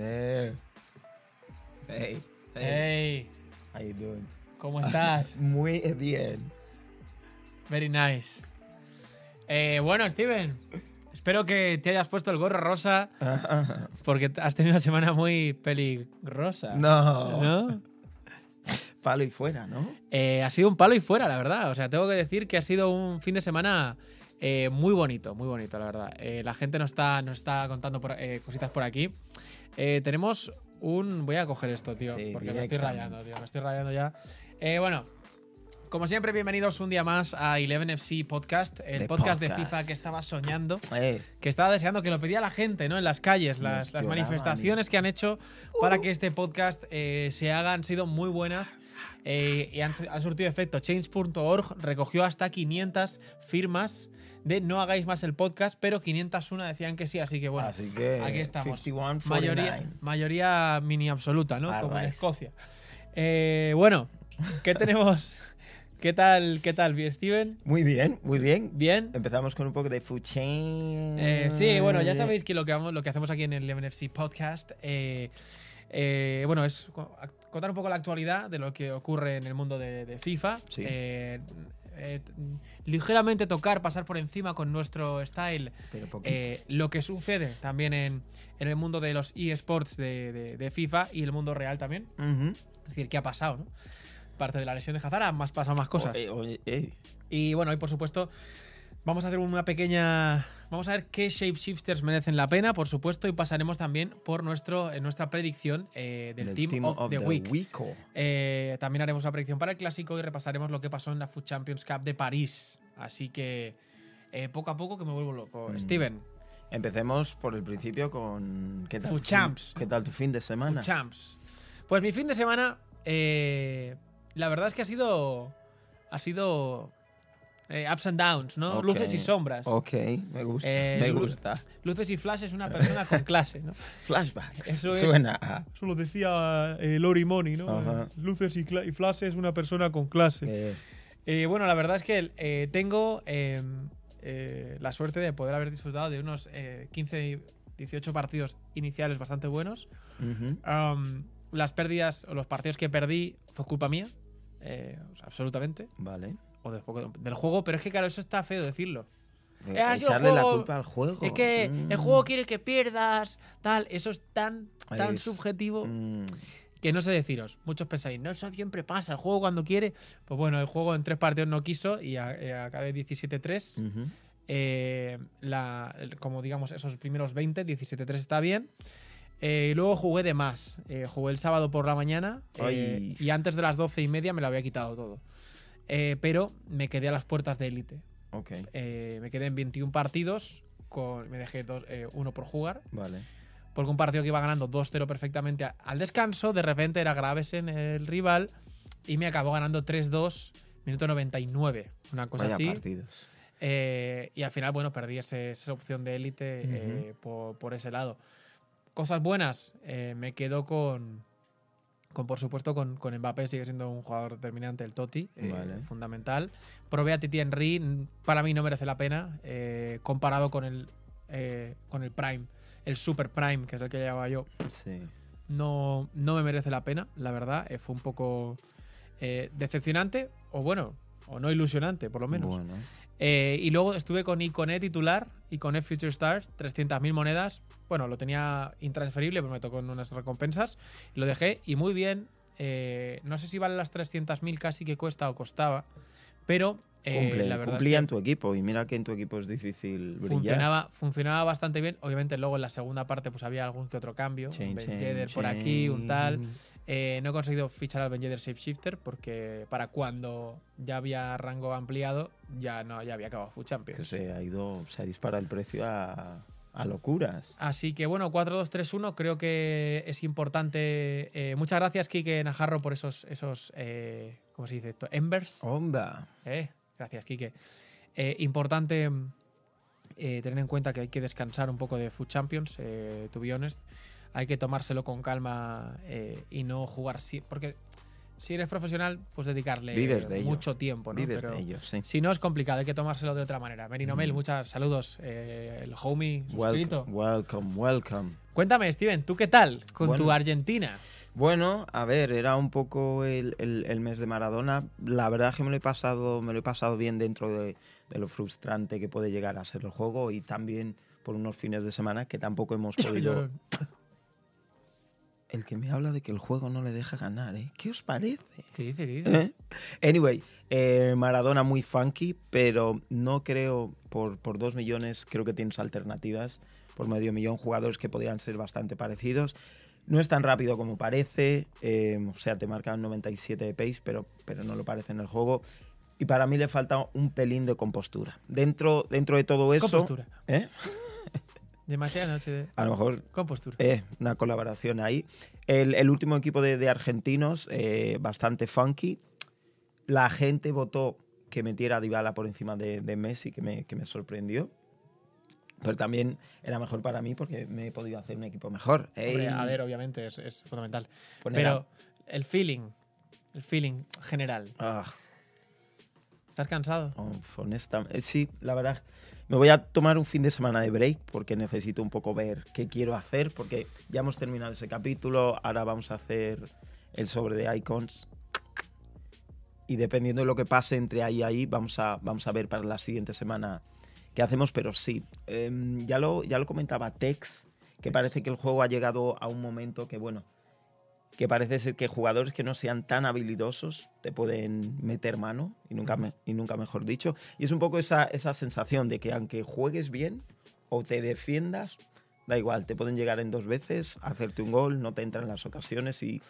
Eh. Hey, hey, Hey, how you doing? ¿cómo estás? Muy bien. Very nice. Eh, bueno, Steven, espero que te hayas puesto el gorro rosa porque has tenido una semana muy peligrosa. No. ¿No? Palo y fuera, ¿no? Eh, ha sido un palo y fuera, la verdad. O sea, tengo que decir que ha sido un fin de semana eh, muy bonito, muy bonito, la verdad. Eh, la gente nos está, nos está contando por- eh, cositas por aquí. Tenemos un. Voy a coger esto, tío, Sí, porque me estoy rayando, tío. Me estoy rayando ya. Bueno. Como siempre, bienvenidos un día más a 11FC Podcast, el podcast, de. FIFA que estaba soñando, que estaba deseando, que lo pedía la gente, ¿no? En las calles, las, manifestaciones que han hecho para que este podcast eh, se haga han sido muy buenas eh, y han, han surtido efecto. Change.org recogió hasta 500 firmas de no hagáis más el podcast, pero 501 decían que sí, así que bueno, así que aquí estamos. 51, mayoría, 49. mayoría mini absoluta, ¿no? All Como en. Escocia. Eh, bueno, ¿qué tenemos? ¿Qué tal, qué tal, Steven? Muy bien, muy bien. ¿Bien? Empezamos con un poco de food chain. Eh, sí, bueno, ya sabéis que lo que, vamos, lo que hacemos aquí en el MNFC Podcast, eh, eh, bueno, es contar un poco la actualidad de lo que ocurre en el mundo de, de FIFA. Sí. Ligeramente tocar, pasar por encima con nuestro style eh, lo que sucede también en, en el mundo de los eSports de, de- de FIFA y el mundo real también. Es decir, ¿qué ha pasado, no? Parte de la lesión de Hazard, han más pasado más cosas. Eh. Y bueno, y por supuesto, vamos a hacer una pequeña. Vamos a ver qué shapeshifters merecen la pena, por supuesto, y pasaremos también por nuestro, en nuestra predicción eh, del, Team, of, the, Week. Eh, también haremos una predicción para el clásico y repasaremos lo que pasó en la Food Champions Cup de París. Así que eh, poco a poco que me vuelvo loco. Mm. Steven, Empecemos por el principio con. ¿Qué tal? Food Champs. ¿Qué tal tu fin de semana? Food Champs. Pues mi fin de semana, la verdad es que ha sido. Ha sido. Eh, ups and downs, ¿no? Luces y sombras. Ok, me gusta. Eh, me gusta. Luces y Flash es una persona con clase, ¿no? Flashbacks. Eso es- Suena a. Eso lo decía eh, Lori Money, ¿no? Luces y, Flash es una persona con clase. bueno, la verdad es que tengo eh, la suerte de poder haber disfrutado de unos eh, 15, 18 partidos iniciales bastante buenos. Las pérdidas o los partidos que perdí fue culpa mía, absolutamente, Vale. Del juego, del juego, pero es que claro, eso está feo decirlo. Eh, sido Echarle la culpa al juego. Es que Mm. el juego quiere que pierdas, tal, eso es tan, tan Es- subjetivo. Mm. que no sé deciros. Muchos pensáis, no, eso siempre pasa, el juego cuando quiere. Pues bueno, el juego en tres partidos no quiso y eh, acabé 17-3. Ujú. Eh, la- el- como digamos, esos primeros 20, 17-3 está bien. Eh, y luego jugué de más. Eh, jugué el sábado por la mañana eh, y antes de las 12 y media me lo había quitado todo. Eh, pero me quedé a las puertas de élite. Eh, me quedé en 21 partidos. Con, me dejé dos- eh, uno por jugar vale. porque un partido que iba ganando 2-0 perfectamente al descanso, de repente era Gravesen el rival y me acabó ganando 3-2, minuto 99, una cosa Vaya así. partidos. Eh, y al final, bueno, perdí ese- esa opción de élite por, por ese lado. Cosas buenas, me quedo con, con por supuesto, con, con Mbappé, sigue siendo un jugador determinante, el Totti, eh, Vale. fundamental. Probé a Titi Henry, para mí no merece la pena, eh, comparado con el, eh, con el Prime, el Super Prime, que es el que llevaba yo Sí. no, no me merece la pena, la verdad. Eh, fue un poco decepcionante, o bueno, o no ilusionante, por lo menos. Bueno. Eh, y luego estuve con Iconet titular, Iconet Future Stars, 300.000 monedas. Bueno, lo tenía intransferible, pero me tocó en unas recompensas. Lo dejé, y muy bien. Eh, no sé si vale las 300.000 casi que cuesta o costaba, pero eh, Cumple- la verdad es cumplía que en tu equipo y mira que en tu equipo es difícil brillar. funcionaba, funcionaba bastante bien. Obviamente luego en la segunda parte pues había algún que otro cambio. Chain, un chain, por aquí, un tal. Eh, no he conseguido fichar al Ben Yedder Shapeshifter porque para cuando ya había rango ampliado ya no ya había acabado Food Que Champions. se ha ido, se ha disparado el precio a, a locuras. Así que bueno, 4-2-3-1 creo que es importante. Eh, muchas gracias, Kike Najarro, por esos, esos eh, ¿cómo se dice esto? Embers. Eh, gracias, Kike. Importante tener en cuenta que hay que descansar un poco de Food Champions, to be honest. Hay que tomárselo con calma eh, y no jugar sí, porque si eres profesional, pues dedicarle ello. mucho tiempo, ¿no? Vives Pero de ello, sí. si no es complicado, hay que tomárselo de otra manera. Merinomel, Mm. muchos saludos. eh, el homie suscrito. Welcome, welcome, welcome. Cuéntame, Steven, ¿tú qué tal con tu. Argentina? Bueno, a ver, era un poco el, el- el mes de Maradona. La verdad es que me lo he pasado, me lo he pasado bien dentro de, de lo frustrante que puede llegar a ser el juego y también por unos fines de semana que tampoco hemos podido. El que me habla de que el juego no le deja ganar, ¿eh? ¿Qué os parece? ¿Qué dice? ¿Qué dice? ¿Eh? Anyway, eh, Maradona muy funky, pero no creo, por, por dos millones, creo que tienes alternativas. Por medio millón, jugadores que podrían ser bastante parecidos. No es tan rápido como parece, eh, o sea, te marcan 97 de pace, pero, pero no lo parece en el juego. Y para mí le falta un pelín de compostura. Dentro, dentro de todo eso. Compostura. ¿eh? Demasiada noche de A lo mejor compostura. eh, una colaboración ahí. El, el último equipo de, de argentinos, eh, bastante funky. La gente votó que metiera a Dybala por encima de, de Messi, que me, que me sorprendió. Pero también era mejor para mí porque me he podido hacer un equipo mejor. Hombre, a ver, obviamente, es, es fundamental. poner Pero el feeling, el feeling general. a- ah, ¿Estás cansado? oh, honestamente, sí, la verdad. Me voy a tomar un fin de semana de break porque necesito un poco ver qué quiero hacer porque ya hemos terminado ese capítulo, ahora vamos a hacer el sobre de icons. Y dependiendo de lo que pase entre ahí y ahí vamos a, vamos a ver para la siguiente semana qué hacemos, pero sí, em, ya, lo, ya lo comentaba Tex, que parece que el juego ha llegado a un momento que, bueno, que parece ser que jugadores que no sean tan habilidosos te pueden meter mano, y nunca, me- y nunca mejor dicho. Y es un poco esa, esa sensación de que aunque juegues bien o te defiendas, da igual, te pueden llegar en dos veces, hacerte un gol, no te entran las ocasiones y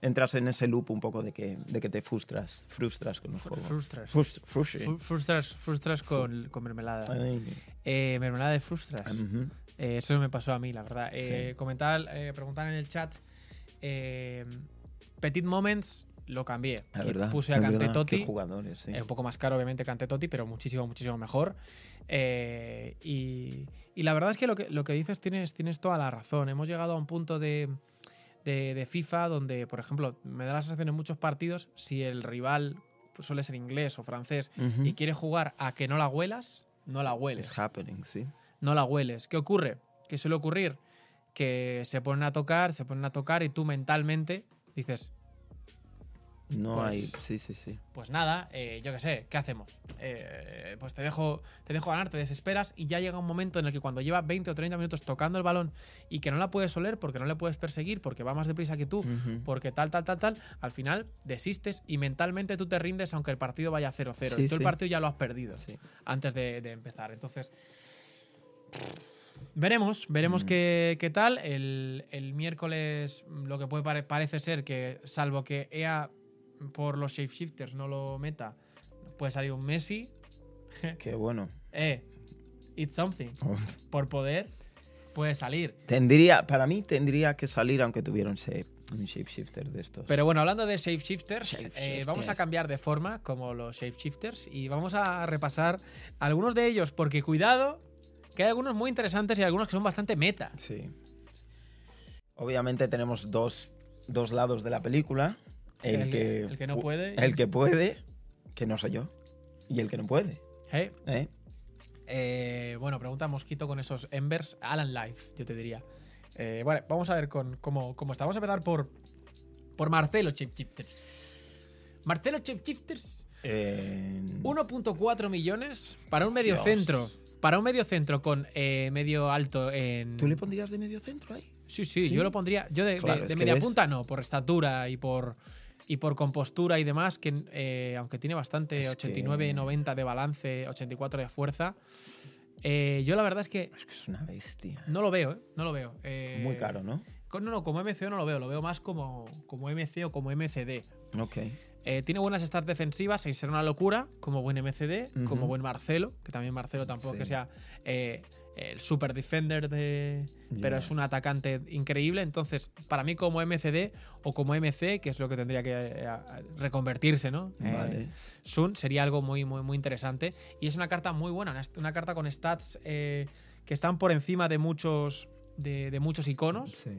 entras en ese loop un poco de que, de que te frustras, frustras con el Fr- juego. Frustras. Frust- Frustras, frustras con, con mermelada. Eh, mermelada de frustras. ujú. Eh, eso me pasó a mí, la verdad. Eh, Sí. Comentar, eh, preguntar en el chat. Eh, Petit Moments lo cambié. La Que verdad, Puse a Cante Totti. Jugadores, sí. Eh, un poco más caro, obviamente, Cante Totti, pero muchísimo, muchísimo mejor. Eh, y, y la verdad es que lo que, lo que dices tienes, tienes toda la razón. Hemos llegado a un punto de, de- de FIFA donde, por ejemplo, me da la sensación en muchos partidos, si el rival suele ser inglés o francés y quiere jugar a que no la huelas, no la hueles It's happening, sí. no la hueles. ¿Qué ocurre? ¿Qué suele ocurrir? Que se ponen a tocar, se ponen a tocar y tú mentalmente dices, No Pues- hay. Sí, sí, sí. pues nada, eh, yo qué sé, ¿qué hacemos? Eh, pues te dejo, te dejo ganar, te desesperas y ya llega un momento en el que cuando lleva 20 o 30 minutos tocando el balón y que no la puedes oler porque no le puedes perseguir, porque va más deprisa que tú, porque tal, tal, tal, tal, al final desistes y mentalmente tú te rindes aunque el partido vaya 0-0 Sí, y tú el partido ya lo has perdido antes de, de empezar. Entonces, veremos, veremos Mm. qué, qué tal. El, el miércoles mm, lo que puede pare- parece ser que, salvo que EA por los shapeshifters no lo meta, puede salir un Messi. Qué bueno. Eh, it's something. Por poder, puede salir. Tendría, para mí tendría que salir aunque tuviera un, shape, un shapeshifter de estos. Pero bueno, hablando de shapeshifters, eh, Shapeshifter. vamos a cambiar de forma como los shapeshifters y vamos a repasar algunos de ellos, porque cuidado, que hay algunos muy interesantes y algunos que son bastante meta. Sí. Obviamente tenemos dos, dos lados de la película. El, El- que, el que no puede. El que puede, que no soy yo. Y el que no puede. Eh, ¿eh? eh, bueno, pregunta Mosquito con esos Embers. Alan Life, yo te diría. Eh, bueno, vamos a ver con cómo, cómo está. Vamos a empezar por, por Marcelo Shapeshifters. Marcelo Shapeshifters, Eh, 1.4 millones para un medio Dios. centro. Para un medio centro con eh, medio alto en. ¿Tú le pondrías de medio centro ahí? Sí, sí, ¿Sí? yo lo pondría. Yo de, de- Claro, de que media ves- punta no, por estatura y por y por compostura y demás, que eh, aunque tiene bastante, Es 89, que- 90 de balance, 84 de fuerza, eh, yo la verdad es que Es que es una bestia. no lo veo, ¿eh? No lo veo. Eh, Muy caro, ¿no? con- No, no, como MCO no lo veo, lo veo más como, como MC o como MCD. Ok. Eh, tiene buenas stats defensivas y será una locura, como buen MCD, como buen Marcelo, que también Marcelo tampoco Sí. que sea eh, el super defender de. Pero es un atacante increíble. Entonces, para mí, como MCD o como MC, que es lo que tendría que eh, reconvertirse, ¿no? Vale. Sun sería algo muy, muy, muy interesante. Y es una carta muy buena, una, una carta con stats que están por encima de muchos, de, de muchos iconos. Sí.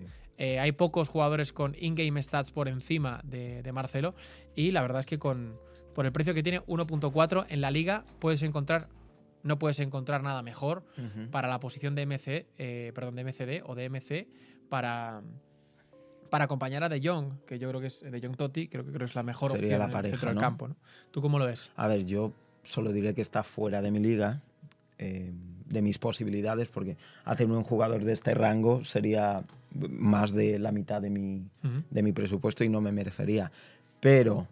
Eh, hay pocos jugadores con in-game stats por encima de, de Marcelo y la verdad es que con por el precio que tiene 1.4 en la liga puedes encontrar no puedes encontrar nada mejor para la posición de MC, eh, perdón, de MCD o de MC para, para acompañar a De Jong, que yo creo que es De Jong Totti, creo que creo es la mejor Sería opción la en el pareja, centro del campo. ¿no? ¿Tú cómo lo ves? A ver, yo solo diré que está fuera de mi liga, eh, de mis posibilidades, porque hacerme un jugador de este rango sería más de la mitad de mi, de mi presupuesto y no me merecería. Pero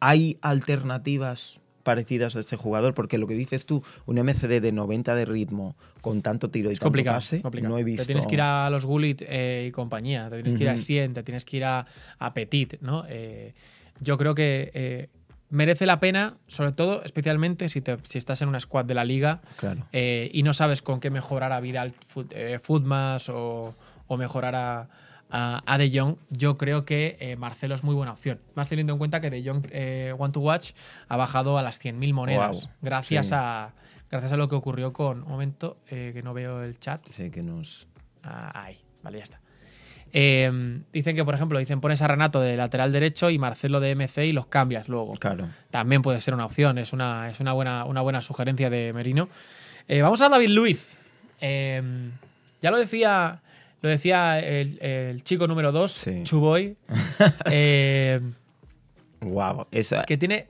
hay alternativas parecidas a este jugador, porque lo que dices tú, un MCD de 90 de ritmo con tanto tiro y Es tanto complicado, pase, complicado. no he visto. Te tienes que ir a los Gullit eh, y compañía, te tienes que ir a. Sien, te tienes que ir a, a Petit, ¿no? Eh, yo creo que eh, merece la pena, sobre todo, especialmente si, te- si estás en una squad de la liga Claro. y no sabes con qué mejorar a Vidal Foot- Footmas o, o mejorar a, a, a De Jong, yo creo que eh, Marcelo es muy buena opción. Más teniendo en cuenta que De Jong eh, One to Watch ha bajado a las 100.000 monedas gracias, sí. a, gracias a lo que ocurrió con... Un momento, eh, que no veo el chat. Sí, que nos... Ah, ahí, vale, ya está. Eh, dicen que, por ejemplo, dicen pones a Renato de lateral derecho y Marcelo de MC y los cambias luego. Claro. También puede ser una opción, es una, es una, buena, una buena sugerencia de Merino. Eh, vamos a David Luiz. Eh, ya lo decía, lo decía el, el chico número 2, Sí. Chuboy, eh, Wow. Esa, que tiene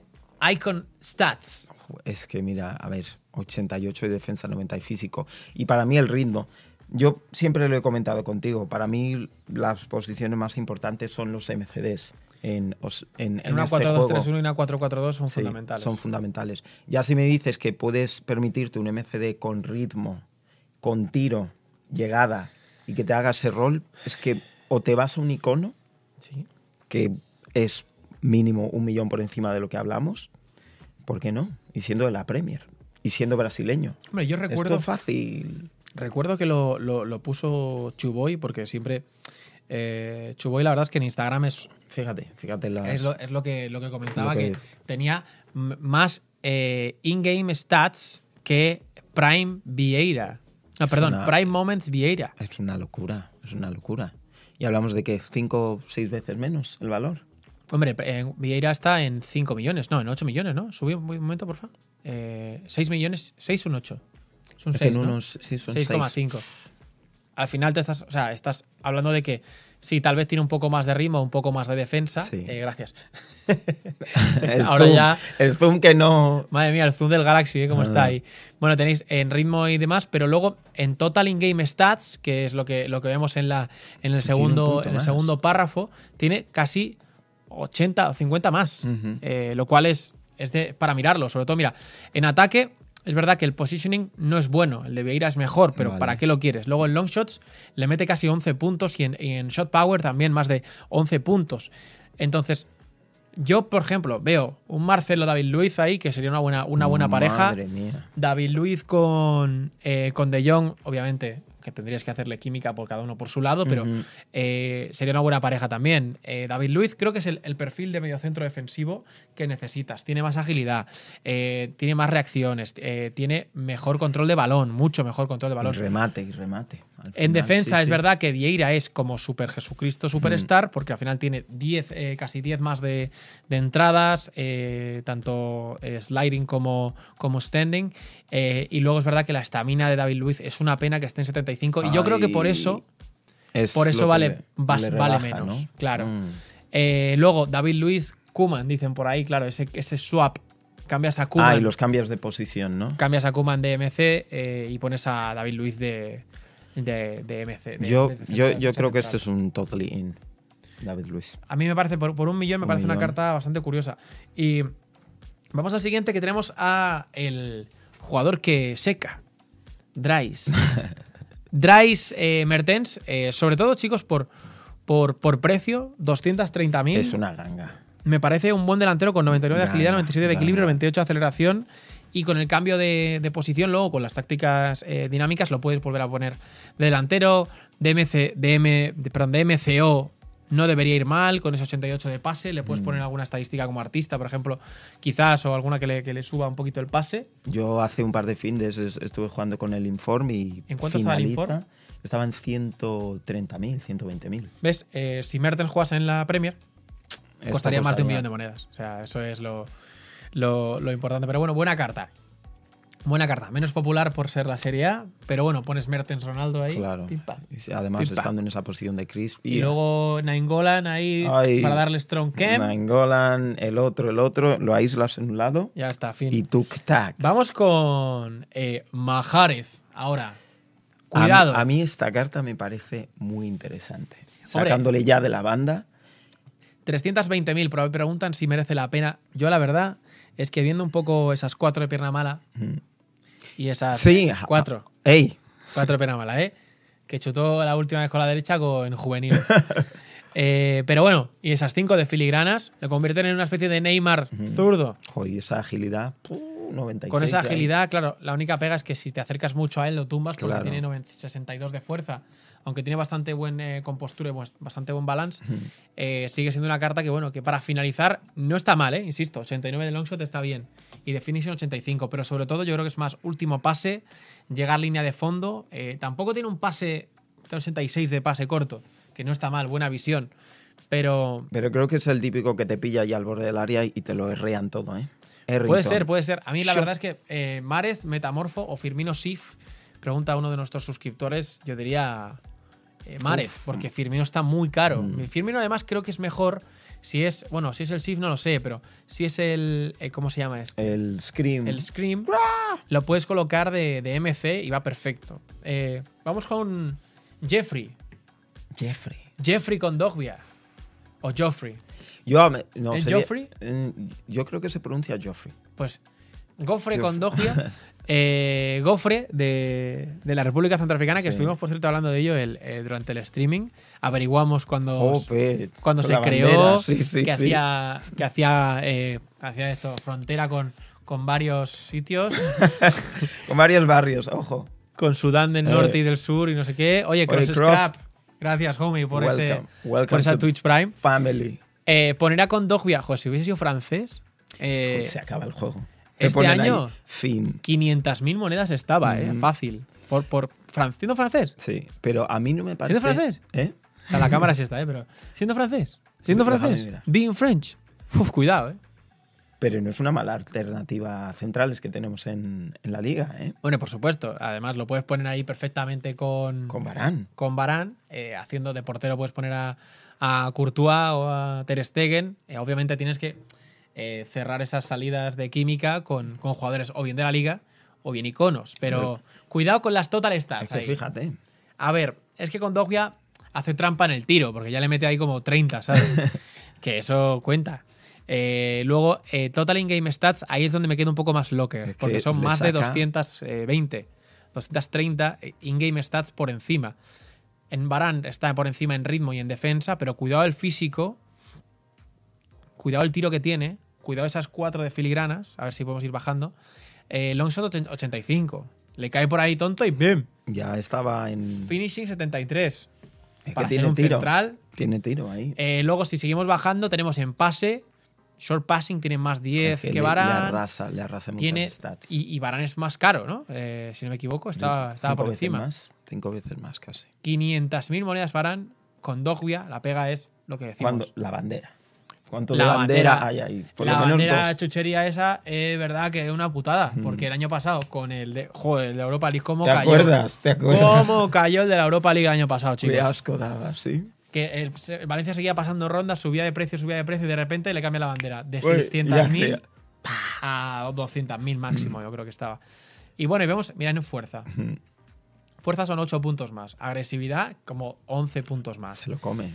Icon Stats. Es que mira, a ver, 88 de defensa, 90 y físico. Y para mí el ritmo, yo siempre lo he comentado contigo, para mí las posiciones más importantes son los MCDs. En, en, En una este 4-2-3-1 juego. y una 4-4-2 son Sí, fundamentales. Son fundamentales. Ya si me dices que puedes permitirte un MCD con ritmo, con tiro, llegada y que te haga ese rol, es que o te vas a un icono, Sí. que es mínimo un millón por encima de lo que hablamos, ¿por qué no? Y siendo de la Premier. Y siendo brasileño. Hombre, yo recuerdo, Esto es fácil. recuerdo que lo, lo- lo puso Chuboy porque siempre... Eh, Chuboy, la verdad es que en Instagram es, Fíjate, fíjate las... es, lo, es lo que, lo que comentaba, que tenía más eh, in-game stats que Prime Vieira. No, perdón, una- Prime Moments Vieira. Es una locura, es una locura. Y hablamos de que cinco o seis veces menos el valor. Hombre, eh, Vieira está en 5 millones, no, en 8 millones, ¿no? Subí un momento, por favor. Eh, 6 millones, 6 un 8. Son Es que 6, en ¿no? unos sí. 6,5. Al final te estás, o sea, estás hablando de que sí, tal vez tiene un poco más de ritmo, un poco más de defensa. Sí. Eh, gracias. El Ahora zoom, ya- El zoom que no... Madre mía, el zoom del Galaxy, ¿eh? ¿Cómo está Ah. ahí? Bueno, tenéis en ritmo y demás, pero luego en Total In-Game Stats, que es lo que, lo que vemos en, la, en, el, segundo, en el segundo párrafo, tiene casi 80 o 50 más, eh, lo cual es, es de, para mirarlo. Sobre todo, mira, en ataque es verdad que el positioning no es bueno, el de Vieira es mejor, pero Vale. ¿para qué lo quieres? Luego en long shots le mete casi 11 puntos y en, y en shot power también más de 11 puntos. Entonces, yo, por ejemplo, veo un Marcelo David Luiz ahí, que sería una buena, una buena pareja. Madre mía. David Luiz con, eh, con De Jong, obviamente, que tendrías que hacerle química por cada uno por su lado, pero eh, sería una buena pareja también. Eh, David Luiz creo que es el, el perfil de mediocentro defensivo que necesitas. Tiene más agilidad, eh, tiene más reacciones, eh, tiene mejor control de balón, mucho mejor control de Y balón. remate, y remate. En defensa sí, es sí. verdad que Vieira es como Super Jesucristo Superstar, porque al final tiene 10, eh, casi 10 más de, de entradas, eh, tanto eh, sliding como, como standing. eh, y luego es verdad que la estamina de David Luiz es una pena que esté en 75. Y yo creo que por Ay, eso, es por eso vale, le- vas- le vale menos. ¿no? Claro. Mm. luego David Luiz, Kuman, dicen por ahí, claro, ese, ese swap. Cambias a Kuman, Ah, y los cambios de posición, ¿no? cambias a Kuman de MC eh, y pones a David Luiz de, de, de MC. de- yo de yo, yo creo que este es un totally in. David Luis. A mí me parece, por, por un millón, me Un parece una carta bastante curiosa. Y vamos al siguiente que tenemos a el jugador que seca. Dries. Dries eh, Mertens, eh, sobre todo, chicos, por, por, por precio, 230.000. Es una ganga. Me parece un buen delantero con 99 de agilidad, 97 de equilibrio, 28 de aceleración. Y con el cambio de, de posición, luego con las tácticas eh, dinámicas, lo puedes volver a poner de delantero. De, MC, de, M- de- perdón, de MCO no debería ir mal, con ese 88 de pase. Le Mm. puedes poner alguna estadística como artista, por ejemplo, quizás, o alguna que le, que le suba un poquito el pase. Yo hace un par de fines es- estuve jugando con el Inform y ¿En cuánto estaba el finaliza. Inform? Estaba en 130.000, 120.000. ¿Ves? Eh, si Mertens jugase en la Premier, costaría más de un millón de monedas. O sea, eso es lo, lo- lo importante. Pero bueno, buena carta. Buena carta. Menos popular por ser la Serie A, pero bueno, pones Mertens Ronaldo ahí. Claro. pim, pam. Y si- Además, Pim, estando en esa posición de Chris. Y luego Nainggolan ahí Ay. para darle strong cam. Nainggolan, el otro, el otro, lo aíslas en un lado Ya está, fin. y tuk-tac. Vamos con eh, Mahrez. Ahora, cuidado. A, mí esta carta me parece muy interesante. Hombre. Sacándole ya de la banda. 320.000, pero me preguntan si merece la pena. Yo la verdad es que viendo un poco esas cuatro de pierna mala y esas Sí. cuatro, ¡Ey! cuatro de pierna mala, ¿eh? Que chutó la última vez con la derecha con juveniles. Eh, pero bueno, y esas cinco de filigranas le convierten en una especie de Neymar zurdo. Joder, esa agilidad. puh, 96 Con esa agilidad, claro, la única pega es que si te acercas mucho a él lo tumbas porque Claro. tiene 90 62 de fuerza. Aunque tiene bastante buen eh, compostura y buen- bastante buen balance, eh, sigue siendo una carta que, bueno, que para finalizar no está mal, ¿eh? Insisto, 89 de longshot está bien. Y de finishing 85, pero sobre todo yo creo que es más último pase, llegar línea de fondo. eh, tampoco tiene un pase, tiene 86 de pase corto, que no está mal, buena visión. Pero Pero creo que es el típico que te pilla ahí al borde del área y te lo herrean todo, ¿eh? Puede ser, puede ser. A mí la verdad es que eh, Mares, Metamorfo o Firmino Sif, pregunta a uno de nuestros suscriptores, yo diría eh, Mares, Uf. porque Firmino está muy caro. Mm. Firmino además creo que es mejor si es, bueno, si es el Sif no lo sé, pero si es el, eh, ¿cómo se llama este? El Scream. El Scream, lo puedes colocar de, de MC y va perfecto. Eh, vamos con Jeffrey. Jeffrey. Jeffrey con Dogbia. O Joffrey. Yo, no, ¿Es sería- Joffrey? Mm, Yo creo que se pronuncia Joffrey. Pues Joff- con Dogia. eh, Gofre de, de la República Centroafricana, que estuvimos, por cierto, hablando de ello el- eh, durante el streaming. Averiguamos cuando, Jope, cuando se creó bandera, sí, sí, que, hacía, que hacía eh, hacía esto, frontera con, con varios sitios, Con varios barrios, ojo. con Sudán del Eh. norte y del sur y no sé qué. Oye, Cross. Scrap, gracias, homie, por, ese, Welcome, por esa Twitch Prime. Family. Eh, ponerá con Dogbia, joder, si hubiese sido francés. eh, se acaba el juego. Este año- fin. 500.000 monedas estaba, eh, Mm. fácil. Por, por siendo francés. Sí, pero a mí no me parece. francés? ¿Eh? O sea, la cámara sí está, eh, pero siendo francés. Siendo Déjame francés. mirar. Being French. Uf, cuidado, eh. Pero no es una mala alternativa a centrales que tenemos en, en la liga, ¿eh? Bueno, por supuesto. Además, lo puedes poner ahí perfectamente con, Con Barán. con Varane. eh, haciendo de portero puedes poner a, a Courtois o a Ter Stegen. Eh, obviamente tienes que eh, cerrar esas salidas de química con, con jugadores o bien de la liga o bien iconos. Pero cuidado con las total stats. Es que ahí. fíjate. A ver, es que con Dogbia hace trampa en el tiro, porque ya le mete ahí como 30, ¿sabes? que eso cuenta. Eh, luego, eh, Total In-Game Stats, ahí es donde me quedo un poco más locker, Es porque son más de saca- 220, 230 eh, In-Game Stats por encima. En Baran está por encima en ritmo y en defensa, pero cuidado el físico, cuidado el tiro que tiene, cuidado esas cuatro de filigranas, a ver si podemos ir bajando. Eh, Longshot 85, le cae por ahí tonto y ¡bim! Ya estaba en. Finishing 73. Es que para ser tiene un tiro. central. Tiene tiro ahí. Eh, luego, si seguimos bajando, tenemos en pase. Short passing tiene más 10 Es que, le, le arrasa, le arrasa Tiene, stats. y, y Varane es más caro, ¿no? Eh, si no me equivoco, estaba, por encima. Más, cinco veces más casi. 500.000 monedas Varane con Dogbia. La pega es lo que decimos. Cuando, la bandera. ¿Cuánto La de bandera, bandera- hay ahí? Por la lo menos bandera dos. chuchería esa es verdad que es una putada. Mm. Porque el año pasado, con el de. Joder, el de Europa League, ¿cómo ¿Te cayó? acuerdas? ¿Te acuerdas? ¿Cómo cayó el de la Europa League el año pasado, chicos? Qué asco daba, sí. que el, Valencia seguía pasando rondas, subía de precio, subía de precio y de repente le cambia la bandera. De Uy, 600.000 ya a 200.000 Mm. máximo, yo creo que estaba. Y bueno, y vemos, mira en fuerza. Fuerza son 8 puntos más. Agresividad, como 11 puntos más. Se lo come.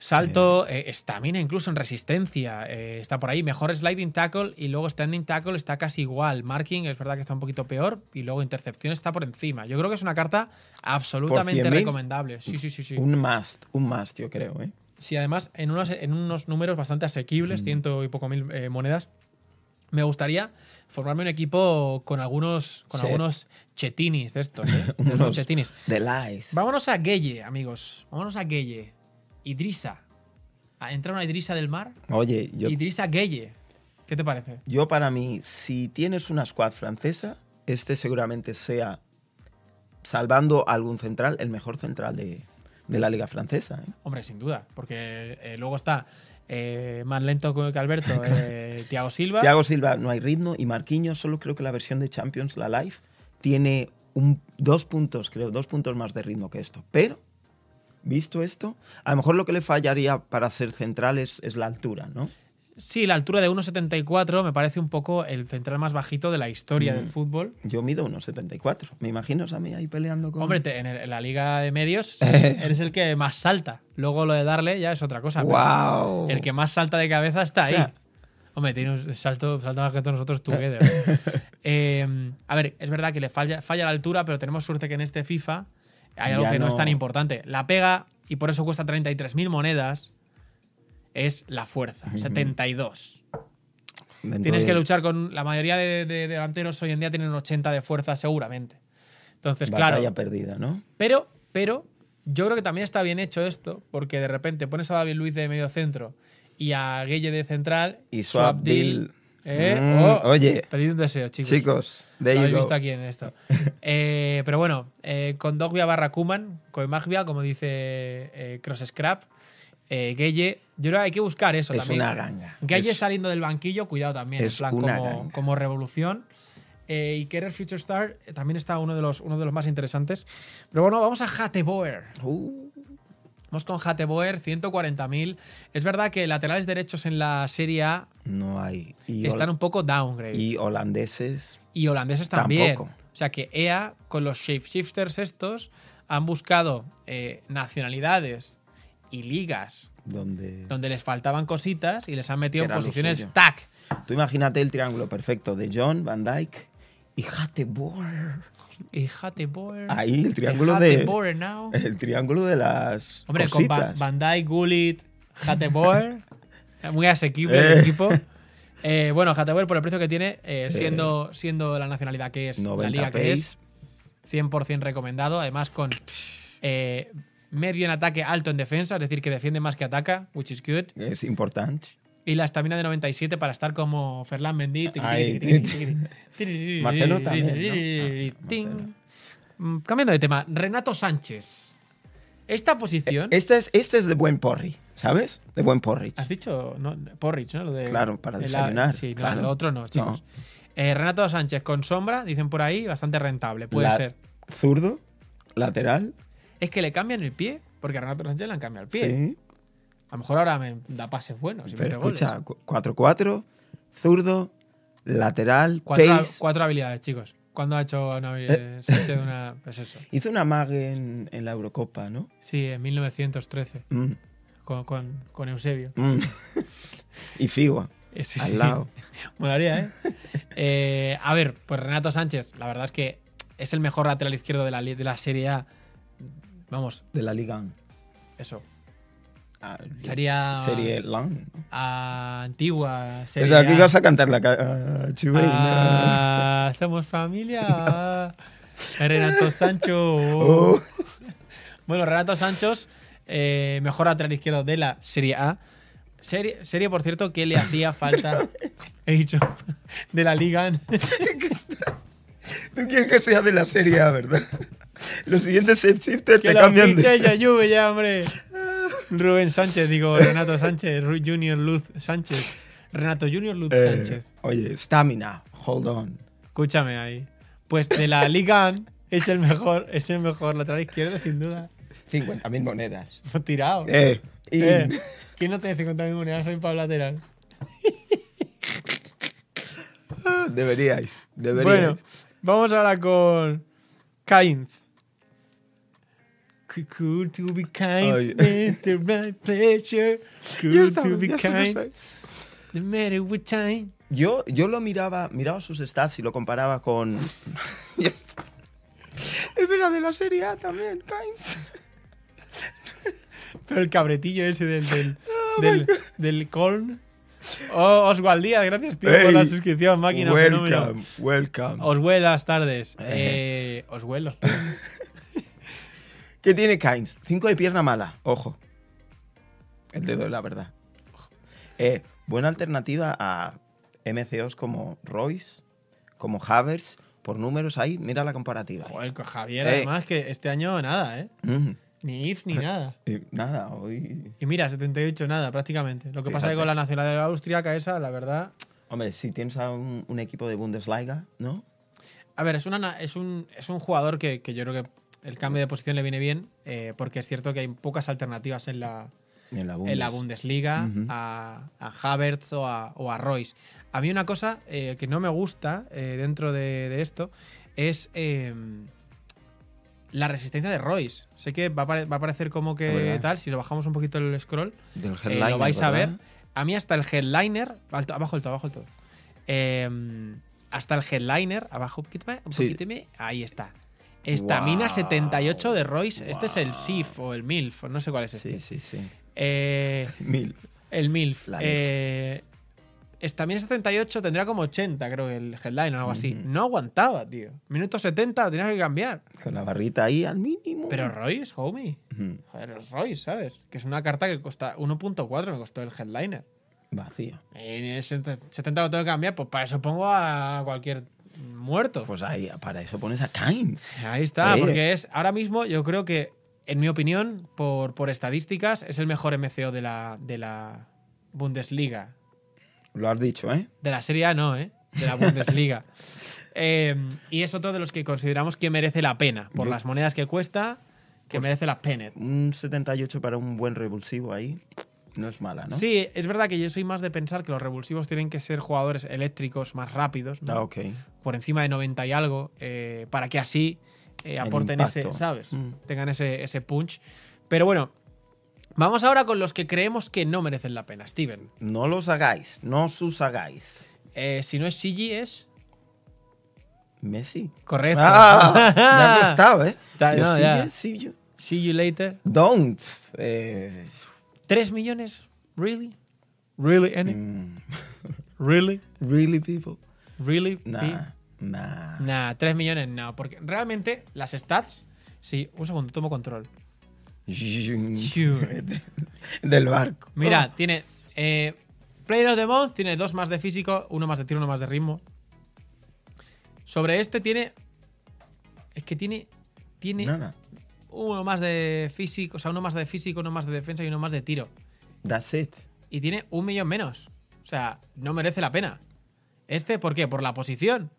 Salto, eh, estamina incluso en resistencia. eh, está por ahí. Mejor sliding tackle y luego standing tackle está casi igual. Marking es verdad que está un poquito peor y luego intercepción está por encima. Yo creo que es una carta absolutamente 100.000? recomendable. Sí, sí, sí, sí. Un must, un must, yo creo, ¿eh? Sí, además, en unos, en unos números bastante Mm. asequibles, ciento y poco mil eh, monedas, me gustaría formarme un equipo con algunos, con Chef. algunos chetinis de estos, ¿eh? De los Unos chetinis. The Lies. Vámonos a Gueye, amigos. Vámonos a Gueye. Idrisa. A- Entra una Idrisa del mar. Oye, yo, Idrisa Gueye. ¿Qué te parece? yo para mí, si tienes una squad francesa, este seguramente sea salvando algún central, el mejor central de, de la liga francesa. ¿eh? Hombre, sin duda, porque eh, luego está eh, más lento que Alberto, Thiago Silva. Thiago Silva no hay ritmo y Marquinhos solo creo que la versión de Champions, la Live, tiene un, dos puntos, creo, dos puntos más de ritmo que esto. Pero, visto esto, a lo mejor lo que le fallaría para ser central es, es la altura, ¿no? Sí, la altura de 1,74 me parece un poco el central más bajito de la historia Mm. del fútbol. Yo mido unos 74. Me imagino a mí ahí peleando con... Hombre, te- en, el- en la liga de medios eres el que más salta. Luego lo de darle ya es otra cosa. pero ¡Wow! El que más salta de cabeza está O sea- ahí. Hombre, tiene un salto, salta más que todos nosotros together. Eh, a ver, es verdad que le falla, falla la altura, pero tenemos suerte que en este FIFA hay algo que no. es tan importante. La pega, y por eso cuesta 33.000 monedas, es la fuerza. 72. Dentro Tienes que luchar con. La mayoría de, de delanteros hoy en día tienen un 80 de fuerza seguramente. Entonces, Batalla claro. perdida, ¿no? Pero, pero, yo creo que también está bien hecho esto, porque de repente pones a David Luiz de medio centro y a Gueye de central. Y Swapdeal, Swapdeal. ¿Eh? Mm, Oh, oye, Pedid un deseo, chicos. chicos, Lo habéis go. visto aquí en esto. Eh, pero bueno, eh, con Dogbia barra Kuman, Koemagbia, como dice Cross Scrap, Gueye. Yo creo que hay que buscar eso Es también. una ganga. Es- saliendo del banquillo, cuidado también, en es plan una como, como revolución. Y Kerer Future Star también está uno de, los, uno de los más interesantes. Pero bueno, vamos a Hateboer. Uh, Vamos con Hateboer, 140.000. Es verdad que laterales derechos en la Serie A no hay. Y, están un poco downgrade. Y, y holandeses. holandeses también. Tampoco. O sea que EA, con los shapeshifters estos, han buscado eh, nacionalidades y ligas Donde... donde les faltaban cositas y les han metido en posiciones tac. Tú imagínate el triángulo perfecto de John, Van Dyke y Hateboer. Y Hateboer. Ahí el triángulo de. Now. El triángulo de las. Hombre, con cositas. Van Dijk, Gullit, Hateboer. muy asequible el Eh. equipo. Eh, bueno, Hateboer por el precio que tiene, eh, siendo, siendo la nacionalidad que es, la 90 liga que es, 100% recomendado. Además, con eh, medio en ataque, alto en defensa, es decir, que defiende más que ataca, which is good. Es importante. Y la estamina de 97 para estar como Ferland Mendy. Marcelo también, Cambiando de tema, Renato Sánchez. Esta posición. Este es, este es de buen porri, ¿sabes? De buen porri. Has dicho no, porridge, ¿no? Lo de, Claro, para la- desayunar, sí, no, claro. lo otro no, chicos. Eh, Renato Sánchez con sombra, dicen por ahí, bastante rentable. Puede La- ser. Zurdo, lateral. Es que le cambian el pie, porque a Renato Sánchez le han cambiado el pie. Sí. A lo mejor ahora me da pases buenos y Pero escucha, cu- 4-4, zurdo, lateral, Cuatro, pace. cuatro habilidades, chicos. ¿Cuándo ha hecho una, Sánchez una. Pues eso. Hizo una mague en, en la Eurocopa, ¿no? Sí, en 1913, Mm, con, con, con Eusebio. mm. y Figua, Eh, sí, al sí. lado. Molaría, ¿eh? Eh, A ver, pues Renato Sánchez, la verdad es que es el mejor lateral izquierdo de la, de la Serie A. Vamos, De la Liga. eso. Ah, Sería Serie Lang. ¿no? a antigua O sea, aquí vas a cantar la. ah. Ah, somos familia. Renato Sancho. Oh. Bueno, Renato Sanchos, eh, mejor lateral izquierdo de la Serie A. Serie, serie, por cierto, que le hacía falta. He dicho. De la Liga. Tú quieres que sea de la Serie A, ¿verdad? Los siguientes shapeshifters te lo cambian de. ya ya, hombre. Rubén Sánchez, digo, Renato Sánchez, Junior Luz Sánchez. Renato Junior Luz Eh, Sánchez. oye, stamina, hold on. Escúchame ahí. Pues de la Liga es el mejor, es el mejor lateral izquierdo, sin duda. 50.000 monedas. Tirado. Eh, Eh, ¿Quién no tiene 50.000 monedas hoy para lateral? deberíais, deberíais. Bueno, vamos ahora con Kainz. Cool to be kind, Ay. is the right pleasure. Cool to be kind, no matter what time. Yo, yo lo miraba, miraba sus stats y lo comparaba con. Es verdad, de la Serie A también, Kainz. Pero el cabretillo ese del, del, del, del Colm. Oh, Oswald Díaz, gracias, tío, por Hey, la suscripción, máquina fenómeno. Welcome, welcome. Os buenas tardes. Eh, os vuelo. ¿Qué tiene Kainz? Cinco de pierna mala, ojo. El dedo de la verdad. Eh, buena alternativa a MCOs como Royce, como Havers por números ahí, mira la comparativa. Joder, con Javier, Eh. además, que este año nada, ¿eh? Ni if ni nada. Nada, hoy. Y mira, 78 nada, prácticamente. Lo que pasa es que con la nacionalidad austríaca esa, la verdad... Hombre, si tienes a un, un equipo de Bundesliga, ¿no? A ver, es, una, na- es, un, es un jugador que, que yo creo que el cambio de posición le viene bien, eh, porque es cierto que hay pocas alternativas en la, En la, en la Bundesliga a, a Havertz o a, o a Royce. A mí una cosa eh, que no me gusta eh, dentro de, de esto es la resistencia de Royce. Sé que va a, va a parecer como que tal, si lo bajamos un poquito el scroll, Del headliner, lo vais a ver. A mí hasta el headliner, alto- abajo el todo, abajo el todo. Eh, hasta el headliner, abajo un poquito un poquito ahí está. Estamina Guau, 78 de Royce. Este es el. SIF o el MILF, no sé cuál es este. Sí, sí, sí. Eh, Mil. el MILF. Eh, Estamina 78 tendría como 80, creo, el headline o algo así. No aguantaba, tío. Minuto 70 lo tenías que cambiar. Con la barrita ahí al mínimo. Pero Royce, homie. Joder, es Royce, ¿sabes? Que es una carta que cuesta 1.4, me costó el headliner. Vacío. En el 70 lo tengo que cambiar, pues para eso pongo a cualquier muerto. Pues ahí, para eso pones a Kainz. Ahí está, Eh. porque es ahora mismo yo creo que, en mi opinión, por, por estadísticas, es el mejor MCO de la, de la Bundesliga. Lo has dicho, ¿eh? De la Serie A no, ¿eh? De la Bundesliga. Eh, y es otro de los que consideramos que merece la pena, por Yo- las monedas que cuesta, que Pues- merece la pena. Un 78 para un buen revulsivo ahí. No es mala, ¿no? Sí, es verdad que yo soy más de pensar que los revulsivos tienen que ser jugadores eléctricos más rápidos, ¿no? Ah, ok. por encima de 90 y algo, eh, para que así eh, aporten ese. ¿sabes? Mm. Tengan ese, ese punch. Pero bueno, vamos ahora con los que creemos que no merecen la pena. Steven, No los hagáis, no sus hagáis. eh, si no es CG, es Messi. correcto. Ah, me ha costado, ¿eh? Ta- no, ya. See you later. Don't. Eh, ¿Tres millones? ¿Really? ¿Really, N? mm, ¿Really? really, people. ¿Really? Nah, nah. Nah, tres millones no, porque realmente las stats... Sí, un segundo, tomo control. Del barco. Mira, tiene. Eh, Player of the Month tiene dos más de físico, uno más de tiro, uno más de ritmo. Sobre este tiene. Es que tiene. Tiene Nada. Uno más de físico, o sea, uno más de físico, uno más de defensa y uno más de tiro. That's it. Y tiene un millón menos. O sea, no merece la pena. Este, ¿por qué? Por la posición.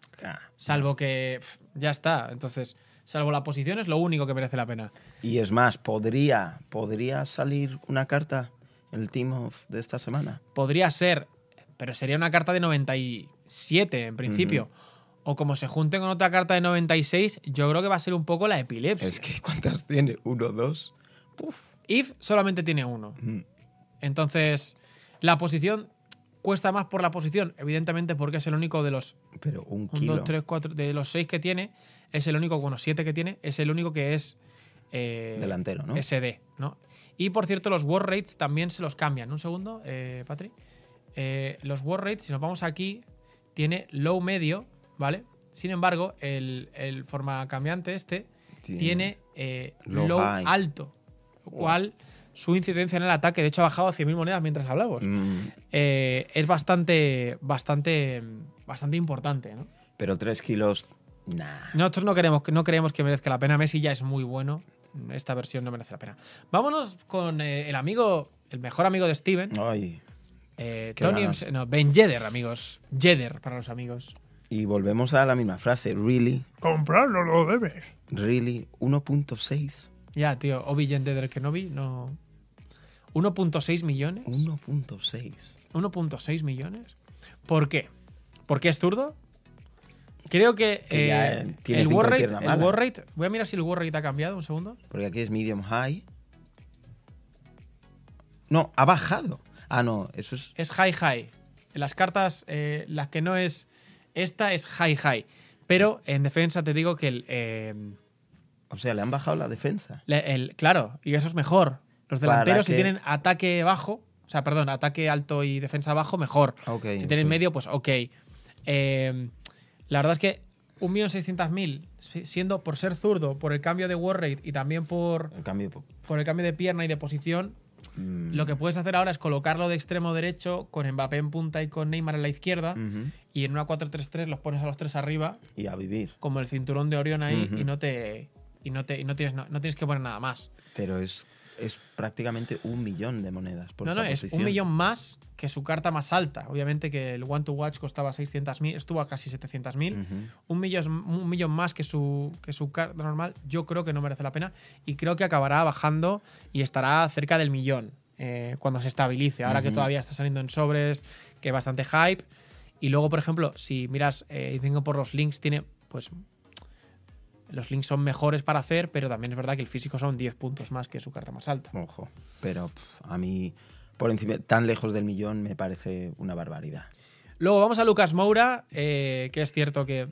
Salvo que. ya está. Entonces, salvo la posición es lo único que merece la pena. Y es más, podría, podría salir una carta en el Team of de esta semana. Podría ser, pero sería una carta de 97 en principio. O como se junte con otra carta de 96, yo creo que va a ser un poco la epilepsia. Es que ¿cuántas tiene? ¿Uno, dos? If solamente tiene uno. Mm. Entonces, la posición cuesta más por la posición, evidentemente porque es el único de los Pero un 1, kilo. 2, 3, 4, de los 6 que tiene, es el único, bueno, 7 que tiene, es el único que es eh, Delantero, ¿no? SD, ¿no? Y por cierto, los war rates también se los cambian. Un segundo, eh, Patri. Eh, los war rates, si nos vamos aquí, tiene low medio, ¿vale? Sin embargo, el, el forma cambiante este Tiene tiene eh, low alto. Lo cual, su incidencia en el ataque, de hecho, ha bajado a 100.000 monedas mientras hablamos. Mm, Eh, es bastante, bastante, bastante importante, ¿no? pero tres kilos, nah. Nosotros no queremos, no creemos que merezca la pena. Messi ya es muy bueno. Esta versión no merece la pena. Vámonos con eh, el amigo, el mejor amigo de Steven, Ay. eh, Tony, ganas. no, Ben Yedder, amigos. Yedder para los amigos. Y volvemos a la misma frase. Really, Comprarlo lo debes. really, 1.6. Ya, tío, Obi Yedder que no vi, no. 1.6 millones. 1.6. 1.6 millones. ¿Por qué? ¿Por qué es zurdo? Creo que, eh, eh, tiene el, war rate, el war rate. Voy a mirar si el war rate ha cambiado. Un segundo. Porque aquí es medium high. No, ha bajado. Ah, no, eso es. Es high high. En las cartas, eh, las que no es. Esta es high high. Pero en defensa te digo que el, eh, O sea, le han bajado la defensa. le- el- Claro, y eso es mejor. Los delanteros, si que- tienen ataque bajo, o sea, perdón, ataque alto y defensa bajo, mejor. Si tienen medio, pues ok. Eh, la verdad es que 1.600.000, si- siendo por ser zurdo, por el cambio de war rate y también por, El cambio. po- por el cambio de pierna y de posición, Mm, Lo que puedes hacer ahora es colocarlo de extremo derecho con Mbappé en punta y con Neymar en la izquierda. Y en una 4-3-3 los pones a los tres arriba, Y a vivir. como el cinturón de Orión ahí, y no te. Y no, te, y no, tienes, no, no tienes que poner nada más. Pero es, es prácticamente un millón de monedas. Por no, no, es un millón más que su carta más alta. Obviamente que el One to Watch costaba 600.000, estuvo a casi 700.000. Ujú. un millón, un millón más que su, que su carta normal, yo creo que no merece la pena y creo que acabará bajando y estará cerca del millón eh, cuando se estabilice. Ahora que todavía está saliendo en sobres, que hay bastante hype. Y luego, por ejemplo, si miras, eh, y tengo por los links, tiene pues. Los links son mejores para hacer, pero también es verdad que el físico son 10 puntos más que su carta más alta. Ojo. Pero a mí, por encima, tan lejos del millón, me parece una barbaridad. Luego vamos a Lucas Moura, eh, que es cierto que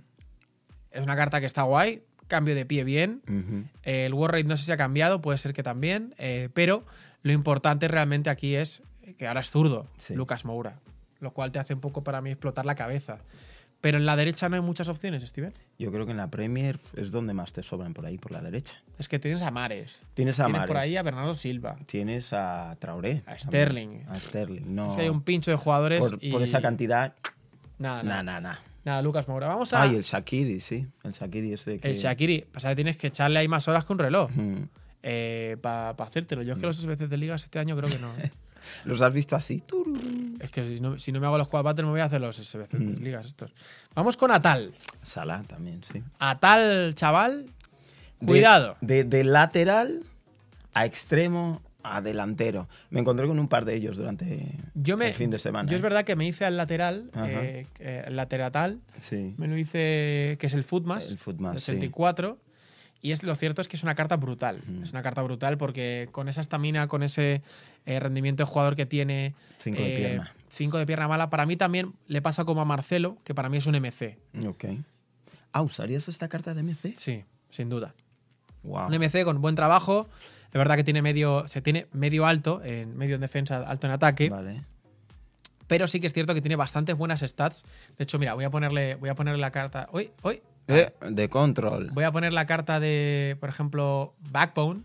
es una carta que está guay, cambio de pie bien. Eh, El war rate no sé si ha cambiado, puede ser que también, eh, pero lo importante realmente aquí es que ahora es zurdo, Sí. Lucas Moura, lo cual te hace un poco para mí explotar la cabeza. Pero en la derecha no hay muchas opciones, Steven. Yo creo que en la Premier es donde más te sobran por ahí, por la derecha. Es que tienes a Mares, Tienes a tienes por ahí a Bernardo Silva. tienes a Traoré. A. Sterling. A Sterling, no. Es que hay un pincho de jugadores por, y... por esa cantidad, Nada, nada, nada. nada. Nada, Lucas Moura. Vamos a... Ay, el Shakiri, sí. El Shakiri ese que... el Shakiri. Pasa que tienes que echarle ahí más horas que un reloj Ujú. para hacértelo. Yo es que los SBC de ligas este año creo que no. ¿eh? ¿Los has visto así? Es que si no, si no me hago los quad battles me voy a hacer los SBC Mm. ligas estos. Vamos con Atal. Salah también, sí. Atal, chaval. Cuidado. De, de lateral a extremo a delantero. Me encontré con un par de ellos durante Yo me, el fin de semana. Yo es ¿eh? verdad que me hice al lateral, eh, eh, el lateratal, Sí. me lo hice, que es el Footmas, El Footmas, del sí. 64. Y es, lo cierto es que es una carta brutal. Es una carta brutal porque con esa estamina, con ese eh, rendimiento de jugador que tiene. Cinco de eh, pierna. Cinco de pierna mala. Para mí también le pasa como a Marcelo, que para mí es un MC. Ok. Ah, ¿usarías esta carta de MC? Sí, sin duda. Wow. Un MC con buen trabajo. Es verdad que tiene medio, se tiene medio alto, en medio en defensa, alto en ataque. Vale. Pero sí que es cierto que tiene bastantes buenas stats. De hecho, mira, voy a ponerle, voy a ponerle la carta. Hoy, hoy. Eh, de control. Voy a poner la carta de, por ejemplo, Backbone.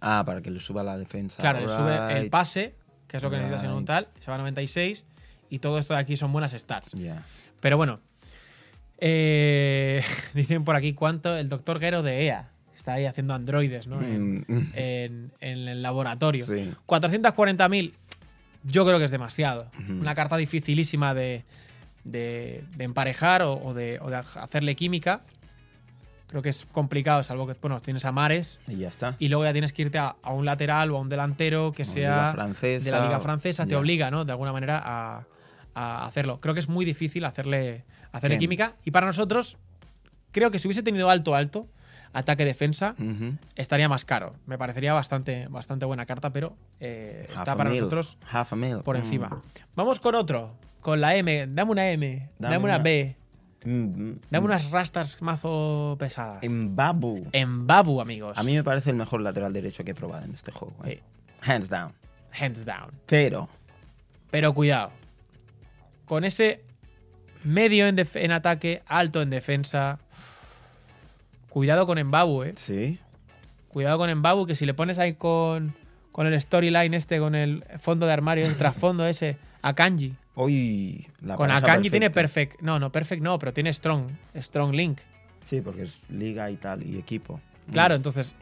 Ah, para que le suba la defensa. Claro, le sube el pase, que es lo que necesitas en un tal. Se va a 96. Y todo esto de aquí son buenas stats. Pero bueno. eh, dicen por aquí cuánto el doctor Guero de EA. Está ahí haciendo androides, ¿no? En, Mm, en- en el laboratorio. Sí. 440.000, yo creo que es demasiado. Una carta dificilísima de, de- de emparejar o, o de, o de hacerle química. Creo que es complicado, salvo que bueno, tienes a Mares Y ya está. y luego ya tienes que irte a, a un lateral o a un delantero que sea francesa, de la liga francesa, te ya. obliga, ¿no? De alguna manera a, a hacerlo. Creo que es muy difícil hacerle, hacerle Bien. química. Y para nosotros, creo que si hubiese tenido alto, alto, ataque-defensa, estaría más caro. Me parecería bastante, bastante buena carta, pero eh, está para mil. nosotros Half a mil. por Mm. encima. Vamos con otro, con la M. Dame una M, dame, Dame una, una- B, Mm, dame mm. unas rastas mazo pesadas. En Babu. En Babu, amigos. A mí me parece el mejor lateral derecho que he probado en este juego. ¿eh? Hands down. Hands down. Pero, Pero cuidado. Con ese medio en, en ataque, alto en defensa. Cuidado con Embabu, eh. sí. Cuidado con Embabu, que si le pones ahí con, con el storyline este, con el fondo de armario, el trasfondo ese, a Kanji. Hoy la Con Akanji tiene perfect. No, no, perfect no, pero tiene strong. Strong link. Sí, porque es liga y tal, y equipo. Claro, Mm. entonces.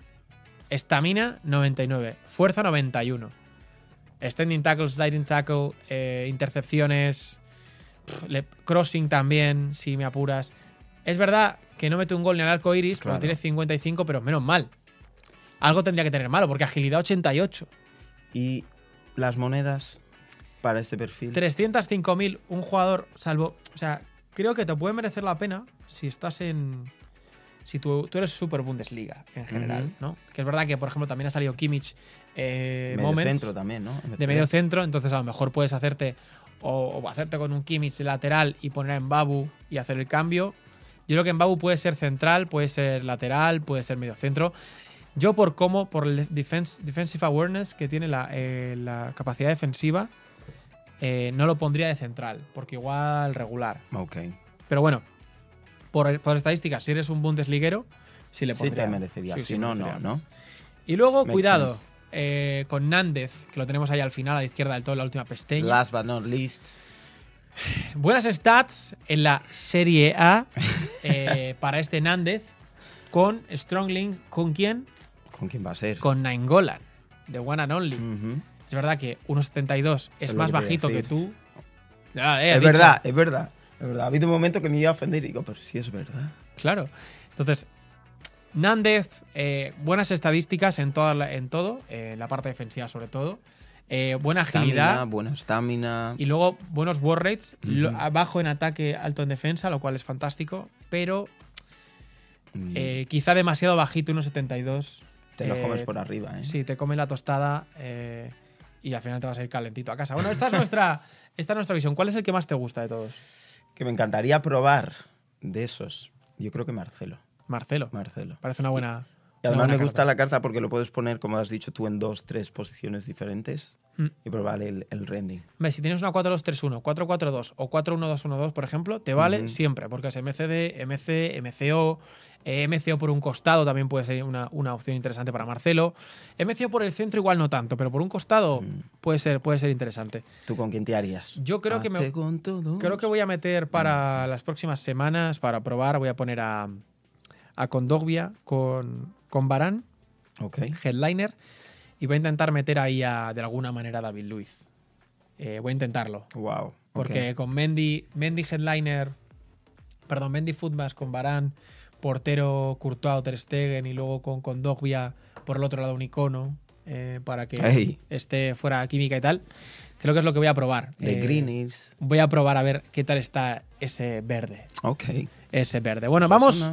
Estamina 99. Fuerza 91. Standing tackle, sliding tackle, eh, intercepciones. pff, crossing también, si me apuras. Es verdad que no mete un gol ni al arco iris, Claro. tiene 55, pero menos mal. Algo tendría que tener malo, porque agilidad 88. Y las monedas para este perfil. 305.000, un jugador salvo. O sea, creo que te puede merecer la pena si estás en. Si tú, tú eres Super Bundesliga en general. ¿no? Que es verdad que, por ejemplo, también ha salido Kimmich eh, medio Moments centro también, ¿no? de medio centro, entonces a lo mejor puedes hacerte o, o hacerte con un Kimmich lateral y poner en Babu y hacer el cambio. Yo creo que en Babu puede ser central, puede ser lateral, puede ser medio centro. Yo por cómo, por el defense, defensive awareness que tiene la, eh, la capacidad defensiva, eh, no lo pondría de central, porque igual regular. Ok. Pero bueno, por, por estadísticas, si eres un Bundesliguero, sí le Sí pondría. te merecería. sí, si sí no, merecería. no, ¿no? Y luego, cuidado, eh, con Nández, que lo tenemos ahí al final, a la izquierda del todo, en la última pestaña. Last but not least. Buenas stats en la Serie A eh, para este Nández con Strongling. ¿Con quién? ¿Con quién va a ser? Con Nainggolan, de One and Only. Es verdad que 1,72 es lo más que bajito que tú. Eh, Es dicho. verdad, es verdad. Es verdad. Ha habido un momento que me iba a ofender y digo, pero sí es verdad. Claro. Entonces, Nández, eh, buenas estadísticas en, toda la- en todo, eh, en la parte defensiva sobre todo. Eh, buena agilidad. Buena estamina. Y luego buenos war rates, bajo en ataque, alto en defensa, lo cual es fantástico. Pero Mm, eh, quizá demasiado bajito, unos 72. Te lo comes por arriba, ¿eh? Sí, te come la tostada y al final te vas a ir calentito a casa. Bueno, esta es nuestra, esta es nuestra visión. ¿Cuál es el que más te gusta de todos? Que me encantaría probar de esos. Yo creo que Marcelo. Marcelo. Marcelo. Parece una buena. Y además buena me gusta carta. la carta porque lo puedes poner, como has dicho tú, en dos, tres posiciones diferentes Mm. y probar el, el rending. Hombre, Si tienes una 4-2-3-1, 4-4-2 o 4-1-2-1-2, por ejemplo, te vale Ujú. siempre, porque es MCD, MC, MCO, eh, MCO por un costado también puede ser una, una opción interesante para Marcelo. MCO por el centro igual no tanto, pero por un costado Mm. puede, ser, puede ser interesante. ¿Tú con quién te harías? Yo creo que me- Hazte con todos. Creo que voy a meter para las próximas semanas, para probar, voy a poner a, a Kondogbia con, con Barán, Ok. headliner, y voy a intentar meter ahí a, de alguna manera a David Luiz. Eh, voy a intentarlo. Wow. Porque con Mendy, Mendy headliner, perdón, Mendy Footmas con Barán, portero Courtois Ter Stegen y luego con Kondogbia por el otro lado un icono eh, para que Ey. esté fuera química y tal. Creo que es lo que voy a probar. De Eh, Greenies. Voy a probar a ver qué tal está ese verde. Ok. Ese verde. Bueno, Eso vamos,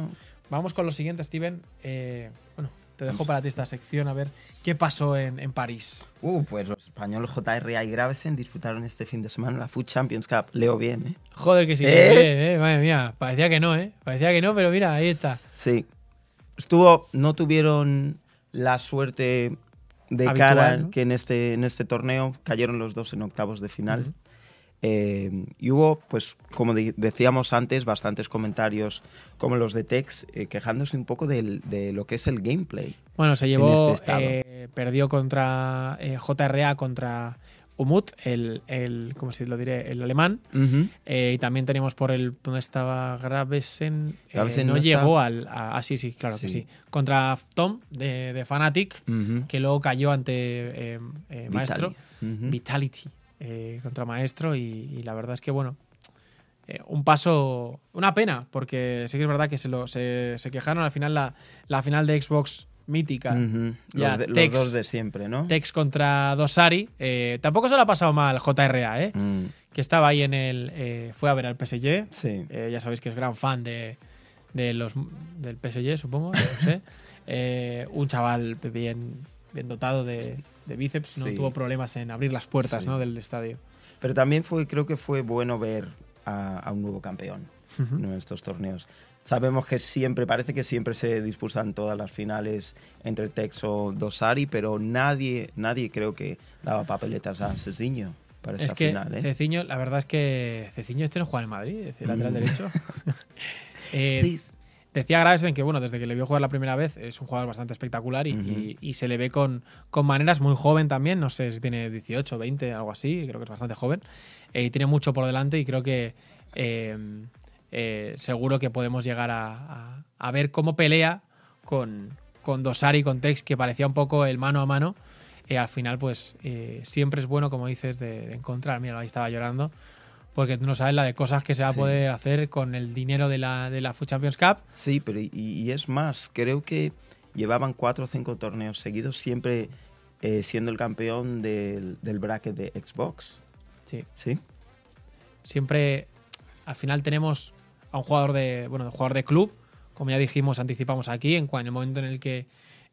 vamos con lo siguiente, Steven. Bueno, te dejo para ti esta sección a ver qué pasó en, en París. Uh, pues los españoles JRA y Gravesen disputaron este fin de semana la Food Champions Cup. Leo bien, ¿eh? Joder, que sí. ¿Eh? bien, eh, madre mía. Parecía que no, ¿eh? Parecía que no, pero mira, ahí está. Sí. Estuvo, no tuvieron la suerte de Habitual, cara ¿no? que en este, en este torneo cayeron los dos en octavos de final. Eh, y hubo, pues, como de- decíamos antes, bastantes comentarios como los de Tex eh, quejándose un poco del- de lo que es el gameplay. Bueno, se llevó. este eh, perdió contra eh, JRA, contra Umut, el, el. ¿Cómo se lo diré? El alemán. Eh, y también tenemos por el. ¿Dónde estaba Gravesen? Eh, Gravesen no, no llegó al. a- ah, sí, sí, claro que Sí. Contra Tom, de, de Fnatic, Ujú. que luego cayó ante eh, eh, Maestro. Ujú. Vitality eh, contra Maestro. Y, y la verdad es que, bueno. eh, un paso. Una pena, porque sí que es verdad que se, lo, se, se quejaron al final la, la final de Xbox mítica. Ya, Los, de- los dos de siempre, ¿no? Tex contra Dosari. Eh, tampoco se lo ha pasado mal JRA, ¿eh? Mm, que estaba ahí en el. eh, fue a ver al PSG. sí. Eh, ya sabéis que es gran fan de, de los, del PSG, supongo. No sé. Un chaval bien, bien dotado de, de bíceps. No Sí. tuvo problemas en abrir las puertas Sí. ¿no? del estadio. Pero también fue, creo que fue bueno ver a, a un nuevo campeón en estos torneos. Sabemos que siempre, parece que siempre se disputan todas las finales entre Tex o Dosari, pero nadie, nadie creo que daba papeletas a Ceciño para esta Es que final. ¿eh? Ceciño, la verdad es que Ceciño este no juega en Madrid, es decir, lateral Mm. derecho. Eh, Sí. Decía Gravesen que, bueno, desde que le vio jugar la primera vez es un jugador bastante espectacular y, y- y se le ve con, con maneras muy joven también. No sé si tiene 18, 20, algo así. Creo que es bastante joven. Eh, y tiene mucho por delante y creo que eh, eh, seguro que podemos llegar a, a- a ver cómo pelea con, con Dosari y con Tex, que parecía un poco el mano a mano. Eh, al final, pues siempre es bueno, como dices, de, de encontrar. Mira, ahí estaba llorando. Porque tú no sabes la de cosas que se va a poder hacer con el dinero de la, de la Food Champions Cup. Sí, pero y, y es más, creo que llevaban cuatro o cinco torneos seguidos siempre eh, siendo el campeón del, del bracket de Xbox. Sí. ¿Sí? siempre al final tenemos a un jugador de bueno un jugador de club como ya dijimos anticipamos aquí en el momento en el que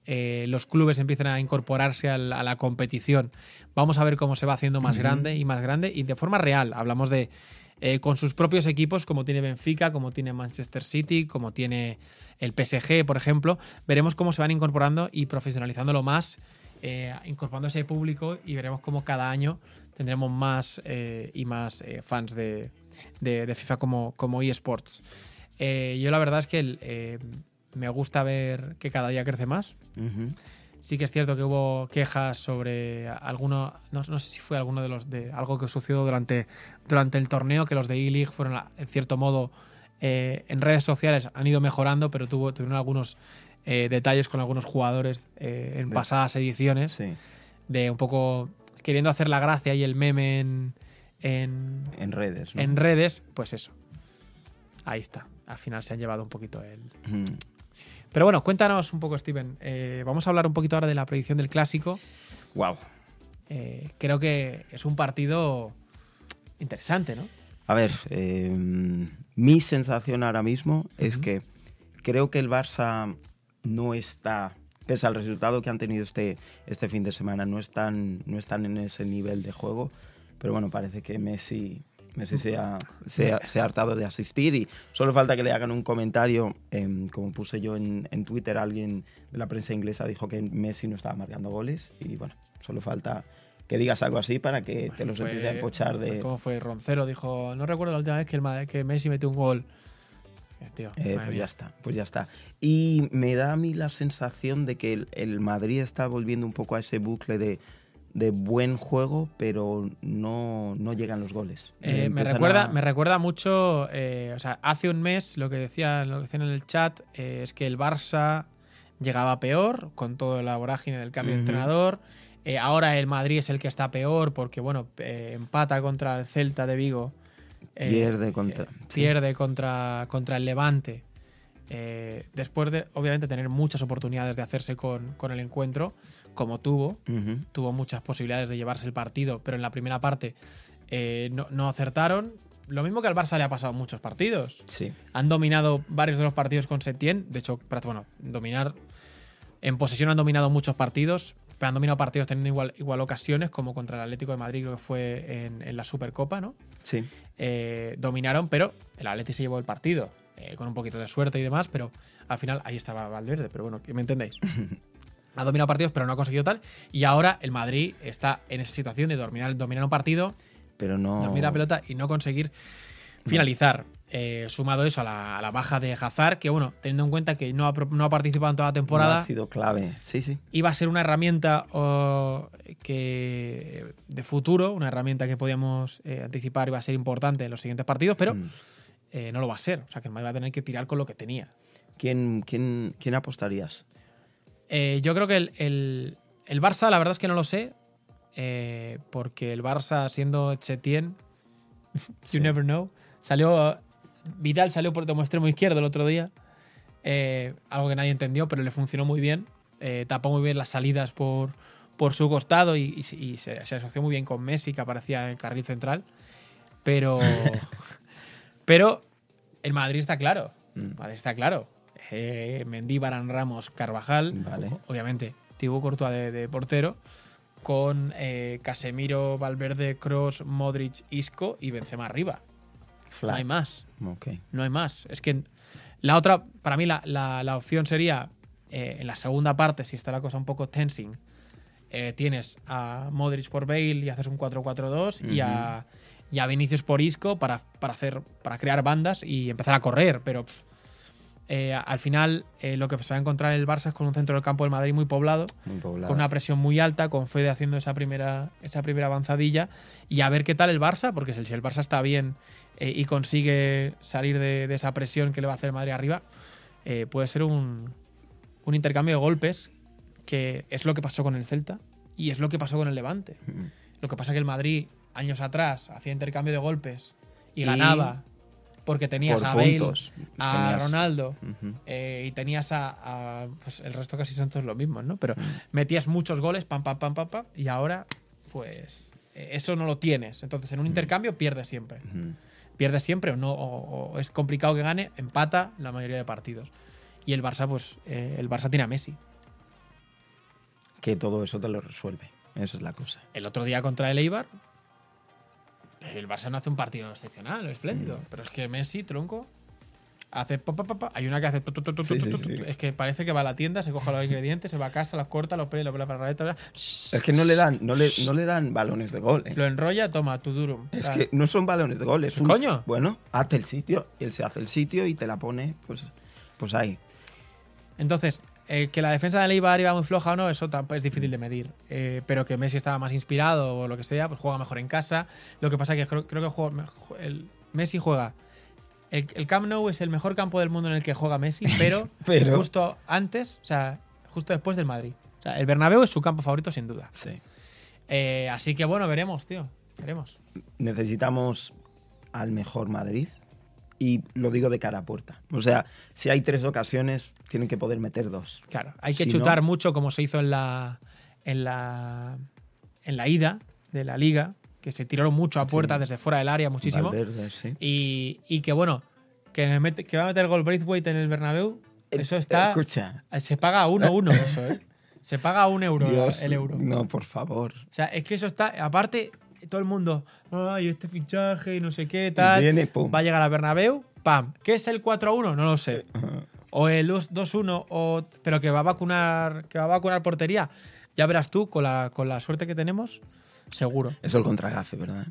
eh, los clubes empiezan a incorporarse a la competición. Vamos a ver cómo se va haciendo más grande y más grande y de forma real. Hablamos de eh, con sus propios equipos como tiene Benfica como tiene Manchester City como tiene el PSG por ejemplo veremos cómo se van incorporando y profesionalizándolo más eh, incorporando ese público y veremos cómo cada año tendremos más eh, y más fans de, de- de FIFA como, como eSports. Yo la verdad es que el, me gusta ver que cada día crece más. Sí que es cierto que hubo quejas sobre alguno, no, no sé si fue alguno de los de algo que sucedió durante, durante el torneo, que los de E-League fueron, en cierto modo, eh, en redes sociales han ido mejorando, pero tuvo, tuvieron algunos eh, detalles con algunos jugadores eh, en pasadas ediciones Sí, de un poco queriendo hacer la gracia y el meme en, en, en redes. ¿no? en redes, pues eso. Ahí está. Al final se han llevado un poquito el. Mm. Pero bueno, cuéntanos un poco, Steven. Eh, vamos a hablar un poquito ahora de la predicción del clásico. Wow. Eh, creo que es un partido interesante, ¿no? A ver, eh, mi sensación ahora mismo es Ujú. que creo que el Barça no está, pese al resultado que han tenido este, este fin de semana, no están, no están en ese nivel de juego. Pero bueno, parece que Messi, Messi se, ha, se, ha, se ha hartado de asistir y solo falta que le hagan un comentario. em, como puse yo en, en Twitter, alguien de la prensa inglesa dijo que Messi no estaba marcando goles y bueno, solo falta que digas algo así para que te los empiece a empochar de... ¿Cómo fue? Roncero dijo, no recuerdo la última vez que, el, que Messi metió un gol. Eh, tío, Eh, pues ya está, pues ya está. Y me da a mí la sensación de que el, el Madrid está volviendo un poco a ese bucle de, de buen juego, pero no, no llegan los goles. Eh, me, recuerda, a- me recuerda mucho, eh, o sea, hace un mes lo que decía, lo que decían en el chat eh, es que el Barça llegaba peor con toda la vorágine del cambio de entrenador. Ahora el Madrid es el que está peor porque, bueno, empata contra el Celta de Vigo. Pierde contra- sí. pierde contra, contra el Levante. Después de, obviamente, tener muchas oportunidades de hacerse con, con el encuentro, como tuvo, Ujú. tuvo muchas posibilidades de llevarse el partido, pero en la primera parte eh, no, no acertaron. Lo mismo que al Barça le ha pasado muchos partidos. Sí. Han dominado varios de los partidos con Setién. De hecho, bueno, dominar. En posesión han dominado muchos partidos, pero han dominado partidos teniendo igual, igual ocasiones, como contra el Atlético de Madrid, creo que fue en, en la Supercopa, ¿no? Sí. Eh, dominaron, pero el Atlético se llevó el partido. eh, con un poquito de suerte y demás, pero al final ahí estaba Valverde, pero bueno, que me entendéis. ha dominado partidos, pero no ha conseguido tal. Y ahora el Madrid está en esa situación de dominar, dominar un partido, Pero no. dormir la pelota y no conseguir finalizar. Eh, sumado eso a la, a la baja de Hazard, que bueno, teniendo en cuenta que no ha, pro- no ha participado en toda la no temporada, ha sido clave. Sí, sí. iba a ser una herramienta oh, que de futuro, una herramienta que podíamos eh, anticipar iba a ser importante en los siguientes partidos, pero Mm. eh, no lo va a ser. O sea que el Madrid va a tener que tirar con lo que tenía. ¿Quién, quién, quién apostarías? Eh, yo creo que el, el- el Barça, la verdad es que no lo sé, eh, porque el Barça siendo Chetien, you never know, salió Vidal salió por como extremo izquierdo el otro día, eh, algo que nadie entendió, pero le funcionó muy bien, tapó muy bien las salidas por, por su costado y, y se- y se, se asoció muy bien con Messi, que aparecía en el carril central, pero, pero el Madrid está claro, Mm. Madrid está claro. Eh, Mendy, Varane, Ramos, Carvajal, Vale. obviamente, Thibaut Courtois de, de portero, con eh, Casemiro, Valverde, Cross, Modric, Isco y Benzema arriba. No hay más, no hay más. Es que la otra, para mí, la, la- la opción sería eh, en la segunda parte, si está la cosa un poco tensing, eh, tienes a Modric por Bale y haces un 4-4-2 y, a, y a Vinicius por Isco para, para, hacer, para crear bandas y empezar a correr, pero pff, eh, al final eh, lo que se va a encontrar el Barça es con un centro del campo del Madrid muy poblado, Muy poblado. con una presión muy alta, con Fede haciendo esa primera, esa primera avanzadilla y a ver qué tal el Barça, porque si el Barça está bien eh, y consigue salir de, de esa presión que le va a hacer el Madrid arriba, puede ser un, un intercambio de golpes que es lo que pasó con el Celta y es lo que pasó con el Levante. Mm. Lo que pasa que el Madrid, años atrás, hacía intercambio de golpes y, Y ganaba porque tenías Por a Bale, puntos. a Tenías- Ronaldo eh, y tenías a, a- pues el resto casi son todos los mismos, ¿no? Pero metías muchos goles, pam, pam, pam, pam, pam, y ahora, pues, eh, eso no lo tienes. Entonces, en un intercambio pierdes siempre. Pierdes siempre o no, o, o es complicado que gane, empata la mayoría de partidos. Y el Barça, pues, eh, el Barça tiene a Messi. Que todo eso te lo resuelve. Esa es la cosa. El otro día contra el Eibar, el Barça no hace un partido excepcional, espléndido. Mm. Pero es que Messi, tronco, hace pa, pa, pa, pa. Hay una que hace tu, tu, tu, tu, Sí, tu, sí, tu, sí. tu. Es que parece que va a la tienda, se coge los ingredientes, se va a casa, los corta, los pela, los pela para la Es que no le dan, no le, no le dan balones de gol. ¿eh? Lo enrolla, toma, tu durum. Es que no son balones de gol. Es un- ¿Coño? Bueno, hazte el sitio. Él se hace el sitio y te la pone, pues, pues ahí. Entonces, Eh, que la defensa del Eibar iba muy floja o no, eso tampoco es difícil de medir. Eh, pero que Messi estaba más inspirado o lo que sea, pues juega mejor en casa. Lo que pasa es que creo, creo que juega el, Messi juega. El, el Camp Nou es el mejor campo del mundo en el que juega Messi, pero, Pero- justo antes, o sea, justo después del Madrid. O sea, el Bernabéu es su campo favorito sin duda. Sí. Eh, así que bueno, veremos, tío. Veremos. necesitamos al mejor Madrid y lo digo de cara a puerta. O sea, si hay tres ocasiones, tienen que poder meter dos. Claro, hay que Si chutar no- mucho como se hizo en la, en la en la ida de la liga, que se tiraron mucho a puerta desde fuera del área muchísimo. Valverde, sí. Y, y que bueno, que, mete- que va a meter gol Braithwaite en el Bernabéu, eso está... Escucha, Se paga a 1-1 eso, ¿eh? Se paga a un euro Dios, el euro. no, por favor. O sea, es que eso está... Aparte, todo el mundo, ay, este fichaje y no sé qué, tal... Viene, pum. Va a llegar a Bernabéu, pam. ¿Qué es el 4-1? No lo sé. O el 2- 2-1, o, pero que va a vacunar, que va a vacunar portería. Ya verás tú, con la, con la suerte que tenemos, seguro. Eso el contragafe, ¿verdad?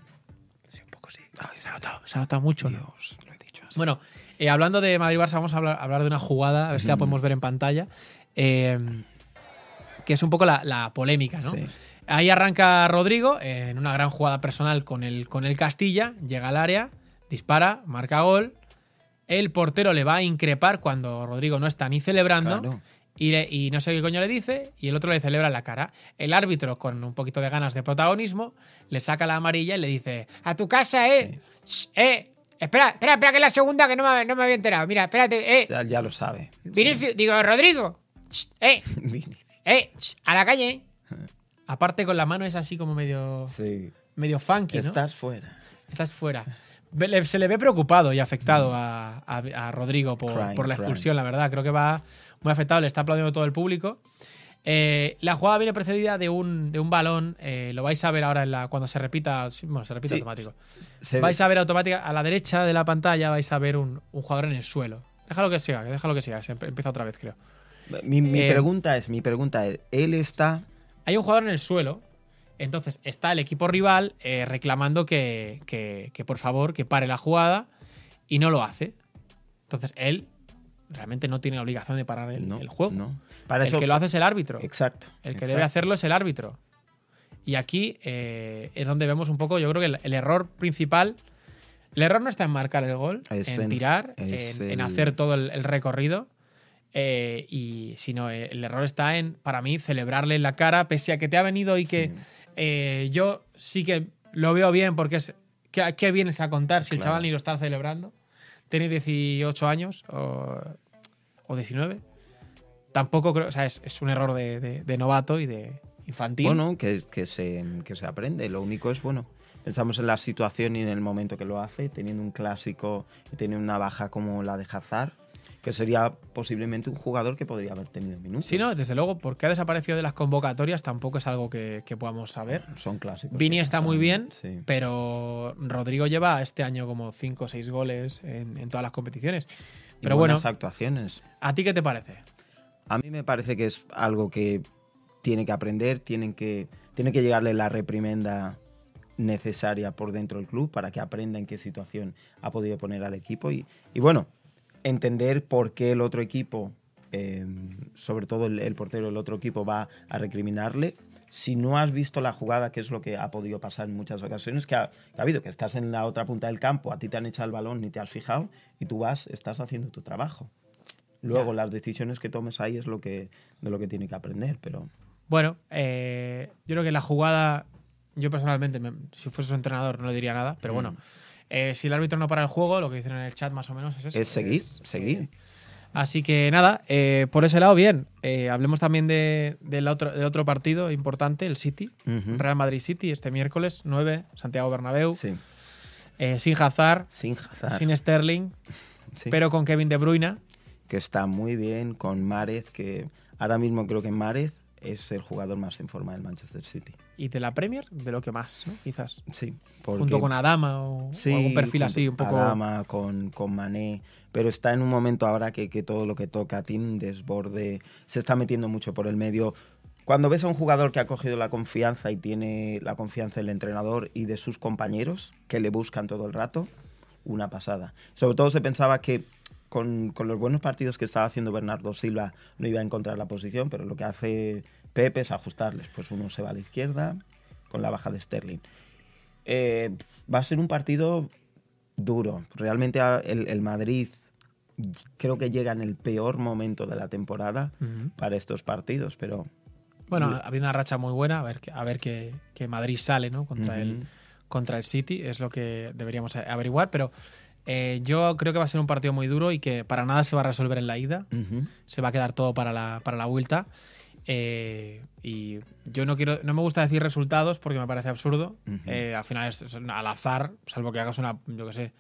Sí, un poco sí. se ha notado, se ha notado mucho. ¿no? Dios, lo he dicho así. Bueno, eh, hablando de Madrid-Barça, vamos a hablar, hablar de una jugada, a ver si la podemos ver en pantalla, eh, que es un poco la, la polémica, ¿no? Sí. Ahí arranca Rodrigo eh, en una gran jugada personal con el, con el Castilla, llega al área, dispara, marca gol. El portero le va a increpar cuando Rodrigo no está ni celebrando. Claro. Y, le- y no sé qué coño le dice, y el otro le celebra en la cara. El árbitro, con un poquito de ganas de protagonismo, le saca la amarilla y le dice: A tu casa, eh. Eh. Espera, espera, espera, que es la segunda que no me, no me había enterado. Mira, espérate, eh. O sea, ya lo sabe. Vinicius, digo, Rodrigo. Eh, eh, a la calle. Aparte con la mano es así como medio, Sí. medio funky, ¿no? Estás fuera. Estás fuera. Se le ve preocupado y afectado a, a- a Rodrigo por, Crying, por la crying. expulsión, la verdad. Creo que va muy afectado, le está aplaudiendo todo el público. Eh, la jugada viene precedida de un, de un balón. eh, lo vais a ver ahora en la, cuando se repita. Bueno, se repite Sí. automático. Se Vais a ver automática. A la derecha de la pantalla vais a ver un, un jugador en el suelo. Déjalo que siga, déjalo que siga. Se empieza otra vez, creo. Mi, mi Eh, pregunta es, mi pregunta es, él está... Hay un jugador en el suelo. Entonces está el equipo rival eh, reclamando que, que- que, por favor que pare la jugada y no lo hace. Entonces él realmente no tiene obligación de parar el, no, el juego. No. Para el eso, que lo hace es el árbitro. Exacto. El que exacto. debe hacerlo es el árbitro. Y aquí eh, es donde vemos un poco, yo creo que el, el error principal. El error no está en marcar el gol, Es en en- tirar, en, hacer todo el, el recorrido. Eh, y sino eh, el error está en, para mí, celebrarle en la cara, pese a que te ha venido y que Sí. eh, yo sí que lo veo bien, porque es. ¿Qué, qué vienes a contar si el chaval ni lo está celebrando? Tiene 18 años o, o 19. Tampoco creo. O sea, es, es un error de, de- de novato y de infantil. Bueno, que, que, se, que se aprende. Lo único es, bueno, pensamos en la situación y en el momento que lo hace, teniendo un clásico y teniendo una baja como la de Hazard, que sería posiblemente un jugador que podría haber tenido minutos. Sí, no, desde luego, porque ha desaparecido de las convocatorias tampoco es algo que, que podamos saber. Son clásicos. Vini está muy bien, sí. pero Rodrigo lleva este año como 5 o 6 goles en, en todas las competiciones. Y Pero bueno, actuaciones. ¿a ti qué te parece? A mí me parece que es algo que tiene que aprender, tienen que, tiene que llegarle la reprimenda necesaria por dentro del club para que aprenda en qué situación ha podido poner al equipo y, y bueno, entender por qué el otro equipo, eh, sobre todo el, el portero del otro equipo, va a recriminarle. Si no has visto la jugada, que es lo que ha podido pasar en muchas ocasiones, que ha, que ha habido, que estás en la otra punta del campo, a ti te han echado el balón ni te has fijado y tú vas, estás haciendo tu trabajo. Luego las decisiones que tomes ahí es lo que de lo que tiene que aprender, pero Bueno, eh, yo creo que la jugada, yo personalmente, me- si fuese su entrenador no le diría nada, pero Mm. bueno, eh, si el árbitro no para el juego, lo que dicen en el chat más o menos es eso. es seguir, es, seguir. eh, así que nada, eh, por ese lado, bien. Eh, hablemos también de- del, otro, del otro partido importante, el City. Real Madrid City, este miércoles 9, Santiago Bernabéu. Sí, Eh, sin Hazard, sin Hazard. sin Sterling, Sí. pero con Kevin De Bruyne. que está muy bien con Márez, que ahora mismo creo que Márez es el jugador más en forma del Manchester City. Y de la Premier, de lo que más, ¿no? quizás. Sí, porque Junto con Adama o, o Sí, algún perfil así, un poco. Adama, con, con Mané, pero está en un momento ahora que, que todo lo que toca tiene un desborde, se está metiendo mucho por el medio. Cuando ves a un jugador que ha cogido la confianza y tiene la confianza del entrenador y de sus compañeros, que le buscan todo el rato, una pasada. Sobre todo se pensaba que con, con los buenos partidos que estaba haciendo Bernardo Silva no iba a encontrar la posición, pero lo que hace Pepe es ajustarles. Pues uno se va a la izquierda con la baja de Sterling. Eh, va a ser un partido duro. Realmente el, el Madrid creo que llega en el peor momento de la temporada para estos partidos, pero Bueno, ha habido una racha muy buena, a ver, que- a ver que, que Madrid sale ¿no? contra, el, contra el City, es lo que deberíamos averiguar, pero eh, yo creo que va a ser un partido muy duro y que para nada se va a resolver en la ida, se va a quedar todo para la, para la vuelta. Eh, y yo no quiero, no me gusta decir resultados porque me parece absurdo. Eh, al final es, es al azar, salvo que hagas una, yo qué sé,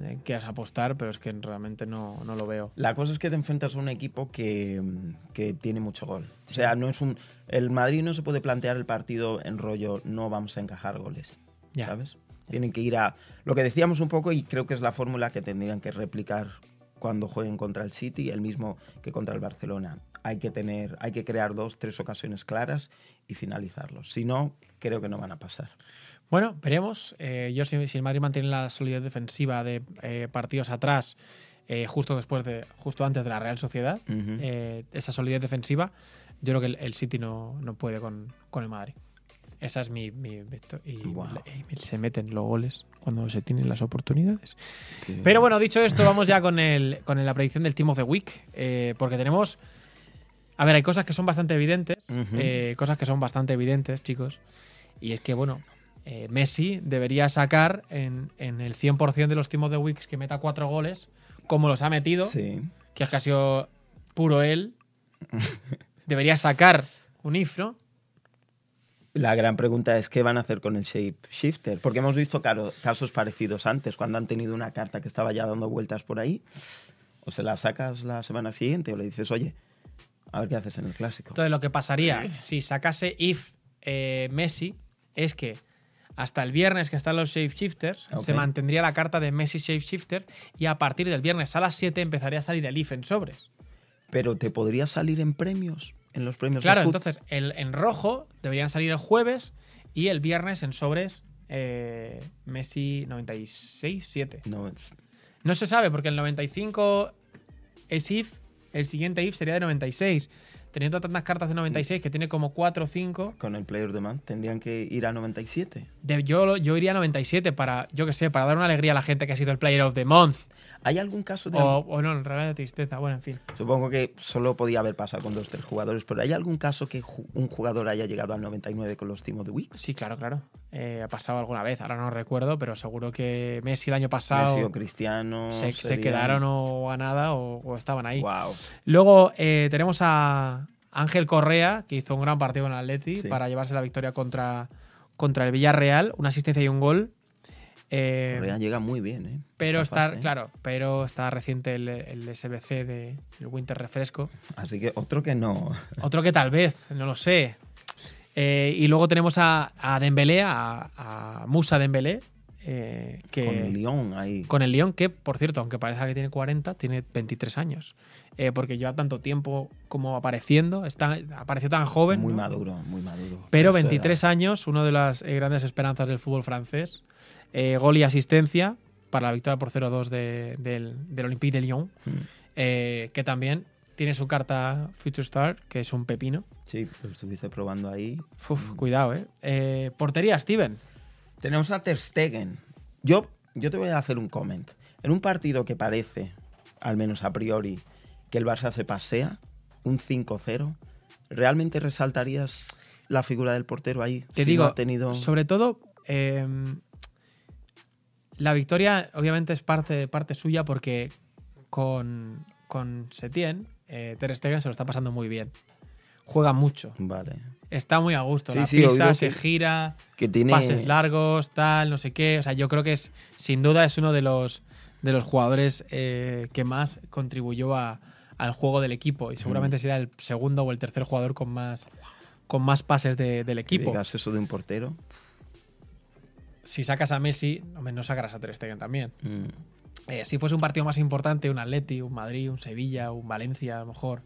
eh, quieras apostar, pero es que realmente no, no lo veo. La cosa es que te enfrentas a un equipo que, que tiene mucho gol. O sea, no es un. El Madrid no se puede plantear el partido en rollo, no vamos a encajar goles. Ya. ¿Sabes? Tienen que ir a. Lo que decíamos un poco, y creo que es la fórmula que tendrían que replicar cuando jueguen contra el City, el mismo que contra el Barcelona. Hay que tener, hay que crear dos, tres ocasiones claras y finalizarlos. Si no, creo que no van a pasar. Bueno, veremos. Eh, yo, si, si el Madrid mantiene la solidez defensiva de eh, partidos atrás, eh, justo después de, justo antes de la Real Sociedad, esa solidez defensiva, yo creo que el, el City no, no puede con, con el Madrid. Esa es mi. mi y, se meten los goles cuando se tienen las oportunidades. Pero bueno, dicho esto, vamos ya con, el, con la predicción del Team of the Week. porque tenemos. A ver, hay cosas que son bastante evidentes. Eh, cosas que son bastante evidentes, chicos. Y es que, bueno, eh, Messi debería sacar en, en el 100% de los Team of the Week que meta cuatro goles, como los ha metido, Sí. que es que ha sido puro él. debería sacar un if, ¿no? La gran pregunta es qué van a hacer con el Shape Shifter, porque hemos visto casos parecidos antes, cuando han tenido una carta que estaba ya dando vueltas por ahí, o se la sacas la semana siguiente o le dices, oye, a ver qué haces en el clásico. Entonces, lo que pasaría si sacase if eh, Messi es que hasta el viernes que están los shapeshifters, Ok. se mantendría la carta de Messi shapeshifter y a partir del viernes a las 7 empezaría a salir el if en sobres. Pero te podría salir en premios, en los premios. Claro, entonces el, en rojo deberían salir el jueves y el viernes en sobres eh, Messi 96, 7. No, No se sabe porque el 95 es if, el siguiente if sería de 96. Teniendo tantas cartas de 96 que tiene como 4 o 5, con el Player de Man tendrían que ir a 97. de- yo, yo iría a 97 para, yo que sé, para dar una alegría a la gente que ha sido el Player of the Month. ¿Hay algún caso de... O, o no, en realidad de tristeza. Bueno, en fin. Supongo que solo podía haber pasado con dos tres jugadores, pero ¿hay algún caso que ju- un jugador haya llegado al 99 con los Team of the Week? Sí, claro, claro. Eh, ha pasado alguna vez, ahora no recuerdo, pero seguro que Messi el año pasado Messi o Cristiano. se, se quedaron o a nada o, o estaban ahí. Wow. Luego eh, tenemos a Ángel Correa, que hizo un gran partido con el Atleti Sí. para llevarse la victoria contra, contra el Villarreal, una asistencia y un gol. Eh, Correa llega muy bien, ¿eh? pero está, fase, ¿eh? claro, pero está reciente el, el SBC de el Winter Refresco. Así que otro que no. Otro que tal vez, no lo sé. Eh, y luego tenemos a, a Dembélé, a, a Musa Dembélé, eh, que Con el Lyon ahí. con el que por cierto, aunque parezca que tiene 40, tiene 23 años. Eh, porque lleva tanto tiempo como apareciendo, está, apareció tan joven. muy ¿no? maduro, muy maduro. Pero Por su 23 edad. años, una de las eh, grandes esperanzas del fútbol francés. Eh, gol y asistencia para la victoria por 0-2 de- del, del Olympique de Lyon, Mm. que también tiene su carta Future Star, que es un pepino. Sí, lo estuviste probando ahí. Uf, cuidado. Eh, Portería, Steven. Tenemos a Ter Stegen. Yo, yo te voy a hacer un comment. En un partido que parece, al menos a priori, que el Barça se pasea, un 5-0, ¿realmente resaltarías la figura del portero ahí? Te Si digo, no ha tenido... sobre todo, eh, la victoria obviamente es parte, parte suya porque con, con Setien, eh, Ter Stegen se lo está pasando muy bien. Juega mucho. Vale. Está muy a gusto. Sí, la sí, pisa, se que- gira, Que tiene... pases largos, tal, no sé qué. O sea, yo creo que es, sin duda, es uno de los, de los jugadores eh, que más contribuyó a- al juego del equipo. Y seguramente será el segundo o el tercer jugador con más, con más pases de- del equipo. digas eso de un portero. Si sacas a Messi, no sacarás a Ter Stegen también. Mm. Eh, si fuese un partido más importante, un Atleti, un Madrid, un Sevilla, un Valencia, a lo mejor,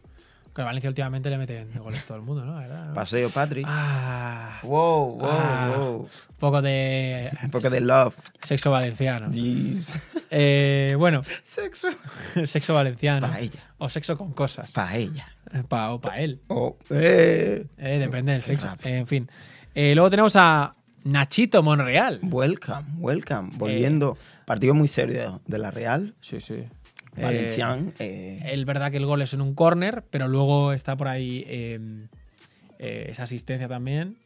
Que Valencia últimamente le meten goles todo el mundo, ¿no? ¿Verdad? Paseo, Patrick. Ah, Wow, wow, Ah. wow. un poco de Un poco de love. sexo valenciano. Jeez. Eh, bueno, Sexo. sexo valenciano. Paella. O sexo con cosas. Paella. Pa, o para él. Oh, eh. Eh, depende del sexo. Eh, en fin. Eh, luego tenemos a Nachito Monreal. Welcome, welcome. Volviendo. Partido muy serio de la Real. Sí, sí. Valencián. eh, Es verdad que el gol es en un córner, pero luego está por ahí eh, eh, esa asistencia también.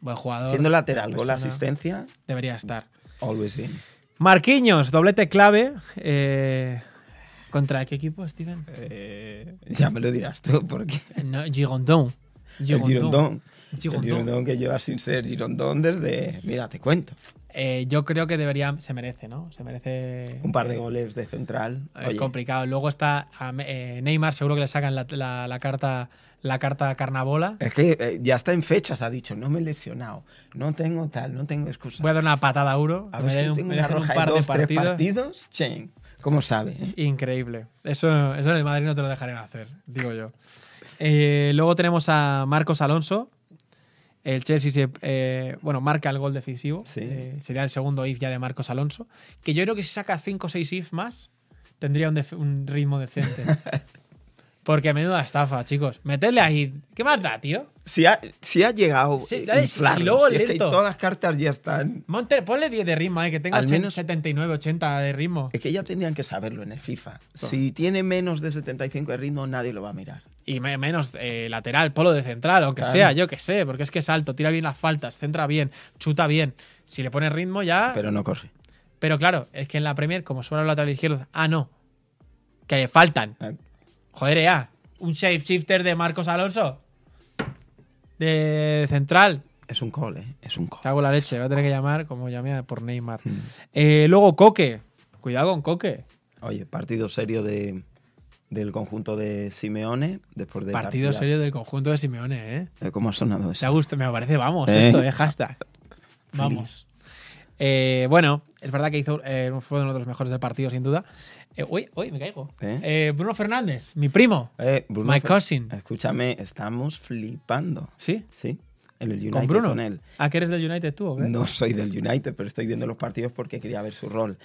Buen jugador. siendo lateral, gol asistencia. Debería estar. Always in. Marquinhos, doblete clave. eh, ¿Contra qué equipo, Steven? Eh, ya me lo dirás tú, porque. No, Girondin. El Girondón. El que lleva sin ser Girondón desde. Mira, te cuento. Eh, yo creo que debería, se merece, ¿no? Se merece Un par de eh, goles de central. Es Oye, complicado. Luego está a eh, Neymar, seguro que le sacan la, la- la carta la carta carnabola. Es que eh, ya está en fechas, ha dicho, no me he lesionado, no tengo tal, no tengo excusa. Voy a dar una patada a Uro. a ver si tengo una dejen un roja par de de dos, tres partidos. partidos. Chen, ¿cómo sabe? eh? Increíble. Eso, eso en el Madrid no te lo dejarían hacer, digo yo. Eh, luego tenemos a Marcos Alonso. El Chelsea se, eh, bueno, marca el gol decisivo. Sí. Eh, sería el segundo if ya de Marcos Alonso. Que yo creo que si saca 5 o 6 if más, tendría un, un ritmo decente. Porque menuda estafa, chicos. Metedle ahí. ¿Qué más da, tío? Si ha, si ha llegado, eh, dale, si- inflarlo, si luego si es que todas las cartas ya están. Ponle 10 de ritmo, eh, que tenga Al 80, menos- 79, 80 de ritmo. Es que ya tendrían que saberlo en el FIFA. Si tiene menos de 75 de ritmo, nadie lo va a mirar. Y me- menos eh, lateral, polo de central, aunque Claro. sea, yo que sé, porque es que es alto, tira bien las faltas, centra bien, chuta bien. Si le pones ritmo ya. Pero, Pero no corre. claro, es que en la Premier, como suena el lateral izquierdo, ah, no. Que faltan. Ah, Joder, ya. Un shape shifter de Marcos Alonso. De central. Es un call, ¿eh? Es un call. Cago en la leche, voy a tener que llamar como llamé por Neymar. Mm. Eh, luego Coque. Cuidado con Coque. Oye, partido serio de, del conjunto de Simeone después de Partido partida- serio del conjunto de Simeone, ¿eh? Eh, ¿Cómo ha sonado Me eso? gusta, me parece, vamos, Eh. esto, eh, hashtag. Vamos. Eh, bueno, es verdad que hizo, eh, fue uno de los mejores del partido, sin duda. Eh, uy, uy, me caigo. Bruno Fernández, mi primo. Bruno My Fer- cousin. Escúchame, estamos flipando. ¿Sí? ¿Sí? En el United ¿Con Bruno? con él. ¿A qué eres del United tú o qué? No soy del United, pero estoy viendo los partidos porque quería ver su rol.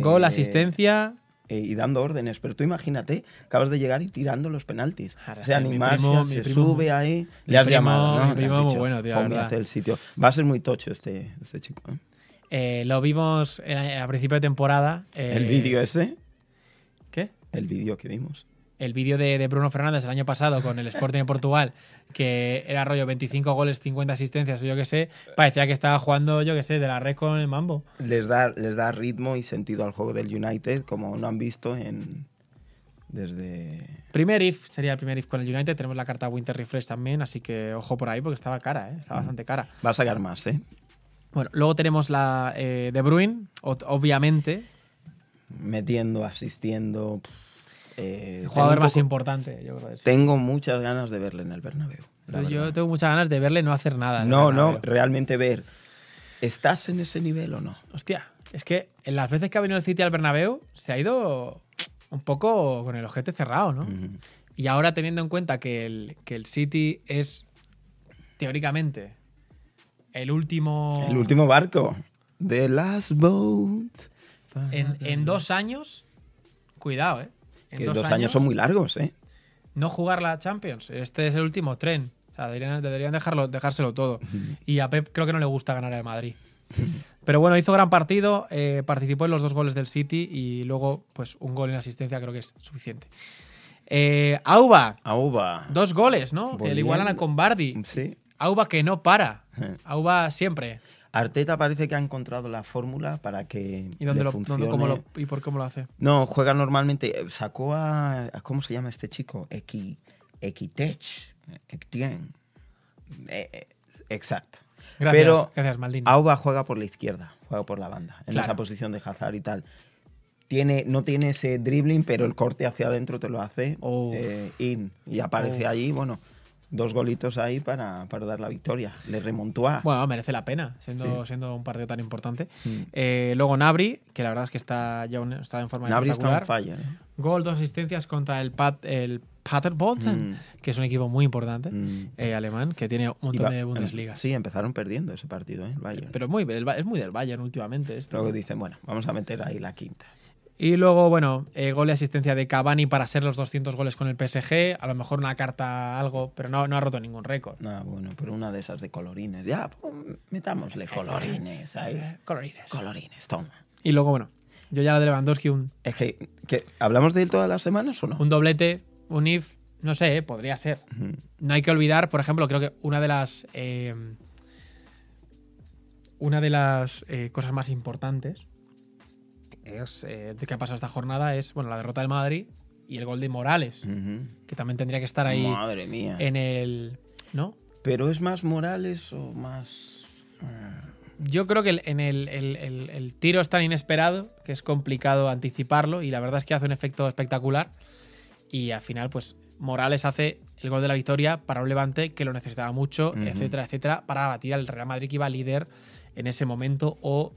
Gol, asistencia. Eh, y dando órdenes. Pero tú imagínate, acabas de llegar y tirando los penaltis. Ahora, o sea, mi animarse, primo- mi se primo- sube ahí. Le has primo- llamado, ¿no? mi primo muy bueno, tío, el sitio. Va a ser muy tocho este, este chico. ¿eh? Eh, lo vimos a principio de temporada. el vídeo ese, ¿Qué? el vídeo que vimos. El vídeo de, de Bruno Fernández el año pasado con el Sporting de Portugal, que era rollo 25 goles, 50 asistencias o yo qué sé, parecía que estaba jugando, yo qué sé, de la red con el mambo. Les da, les da ritmo y sentido al juego del United, como no han visto en desde... Primer if, sería el primer if con el United. Tenemos la carta Winter Refresh también, así que ojo por ahí porque estaba cara, ¿eh? estaba bastante cara. Va a sacar más, ¿eh? Bueno, luego tenemos la eh, De Bruyne, o- obviamente, Metiendo, asistiendo. pff, eh, el jugador más poco- importante, yo creo. Tengo muchas ganas de verle en el Bernabéu. Yo tengo muchas ganas de verle no hacer nada. No, no, realmente ver. ¿Estás en ese nivel o no? Hostia, es que en las veces que ha venido el City al Bernabéu se ha ido un poco con el ojete cerrado, ¿no? Y ahora teniendo en cuenta que el, que el City es teóricamente el último... El último barco. The last boat. En, en dos años, cuidado, ¿eh? En Que dos, años, son muy largos, ¿eh? no jugar la Champions. Este es el último tren. O sea, deberían, deberían dejarlo, dejárselo todo. Y a Pep creo que no le gusta ganar al Madrid. Pero bueno, hizo gran partido, eh, participó en los dos goles del City y luego, pues, un gol en asistencia creo que es suficiente. Eh, Auba, Auba. dos goles, ¿no? Volviendo. igualan a Combardi. Sí. Auba que no para. Auba siempre. Arteta parece que ha encontrado la fórmula para que ¿Y dónde le lo, funcione. dónde- cómo lo- y por cómo lo hace? No, juega normalmente. eh, Sacó a. a- ¿Cómo se llama este chico? Equi, Equitech. Equitien. Eh, eh, exacto. Gracias, Pero gracias Maldini. Auba juega por la izquierda, juega por la banda, en Claro. esa posición de Hazard y tal. Tiene, no tiene ese dribbling, pero el corte hacia adentro te lo hace eh, in. Y aparece allí, bueno, dos golitos ahí para, para dar la victoria. Le remontó a. Bueno, merece la pena, siendo, Sí. siendo un partido tan importante. Mm. Eh, luego Nabri, que la verdad es que está ya un- está en forma Nabri está en falla. ¿eh? Gol, dos asistencias contra el, Pat, el Paderborn, Mm, que es un equipo muy importante, mm. eh, alemán, que tiene un montón de Bundesliga. Sí, empezaron perdiendo ese partido, ¿eh? el Bayern. Pero muy, es muy del Bayern últimamente esto. Luego dicen, bueno, vamos a meter ahí la quinta. Y luego, bueno, eh, gol y asistencia de Cavani para ser los 200 goles con el PSG. A lo mejor una carta, algo, pero no, no ha roto ningún récord. No, bueno, pero una de esas de colorines. Ya, pues, metámosle colorines ahí. Eh, colorines. Colorines, toma. Y luego, bueno, yo ya la de Lewandowski, un, Es que, que- ¿hablamos de él todas las semanas o no? un doblete, un if, no sé, eh, podría ser. No hay que olvidar, por ejemplo, creo que una de las. eh, una de las eh, cosas más importantes es, eh, de que ha pasado esta jornada es bueno la derrota del Madrid y el gol de Morales, que también tendría que estar ahí Madre mía. en el. ¿No? ¿Pero es más Morales o más...? ah, Yo creo que el- en el, el- el- tiro es tan inesperado que es complicado anticiparlo y la verdad es que hace un efecto espectacular y al final pues Morales hace el gol de la victoria para un Levante que lo necesitaba mucho, etcétera, etcétera, para batir al Real Madrid que iba líder en ese momento o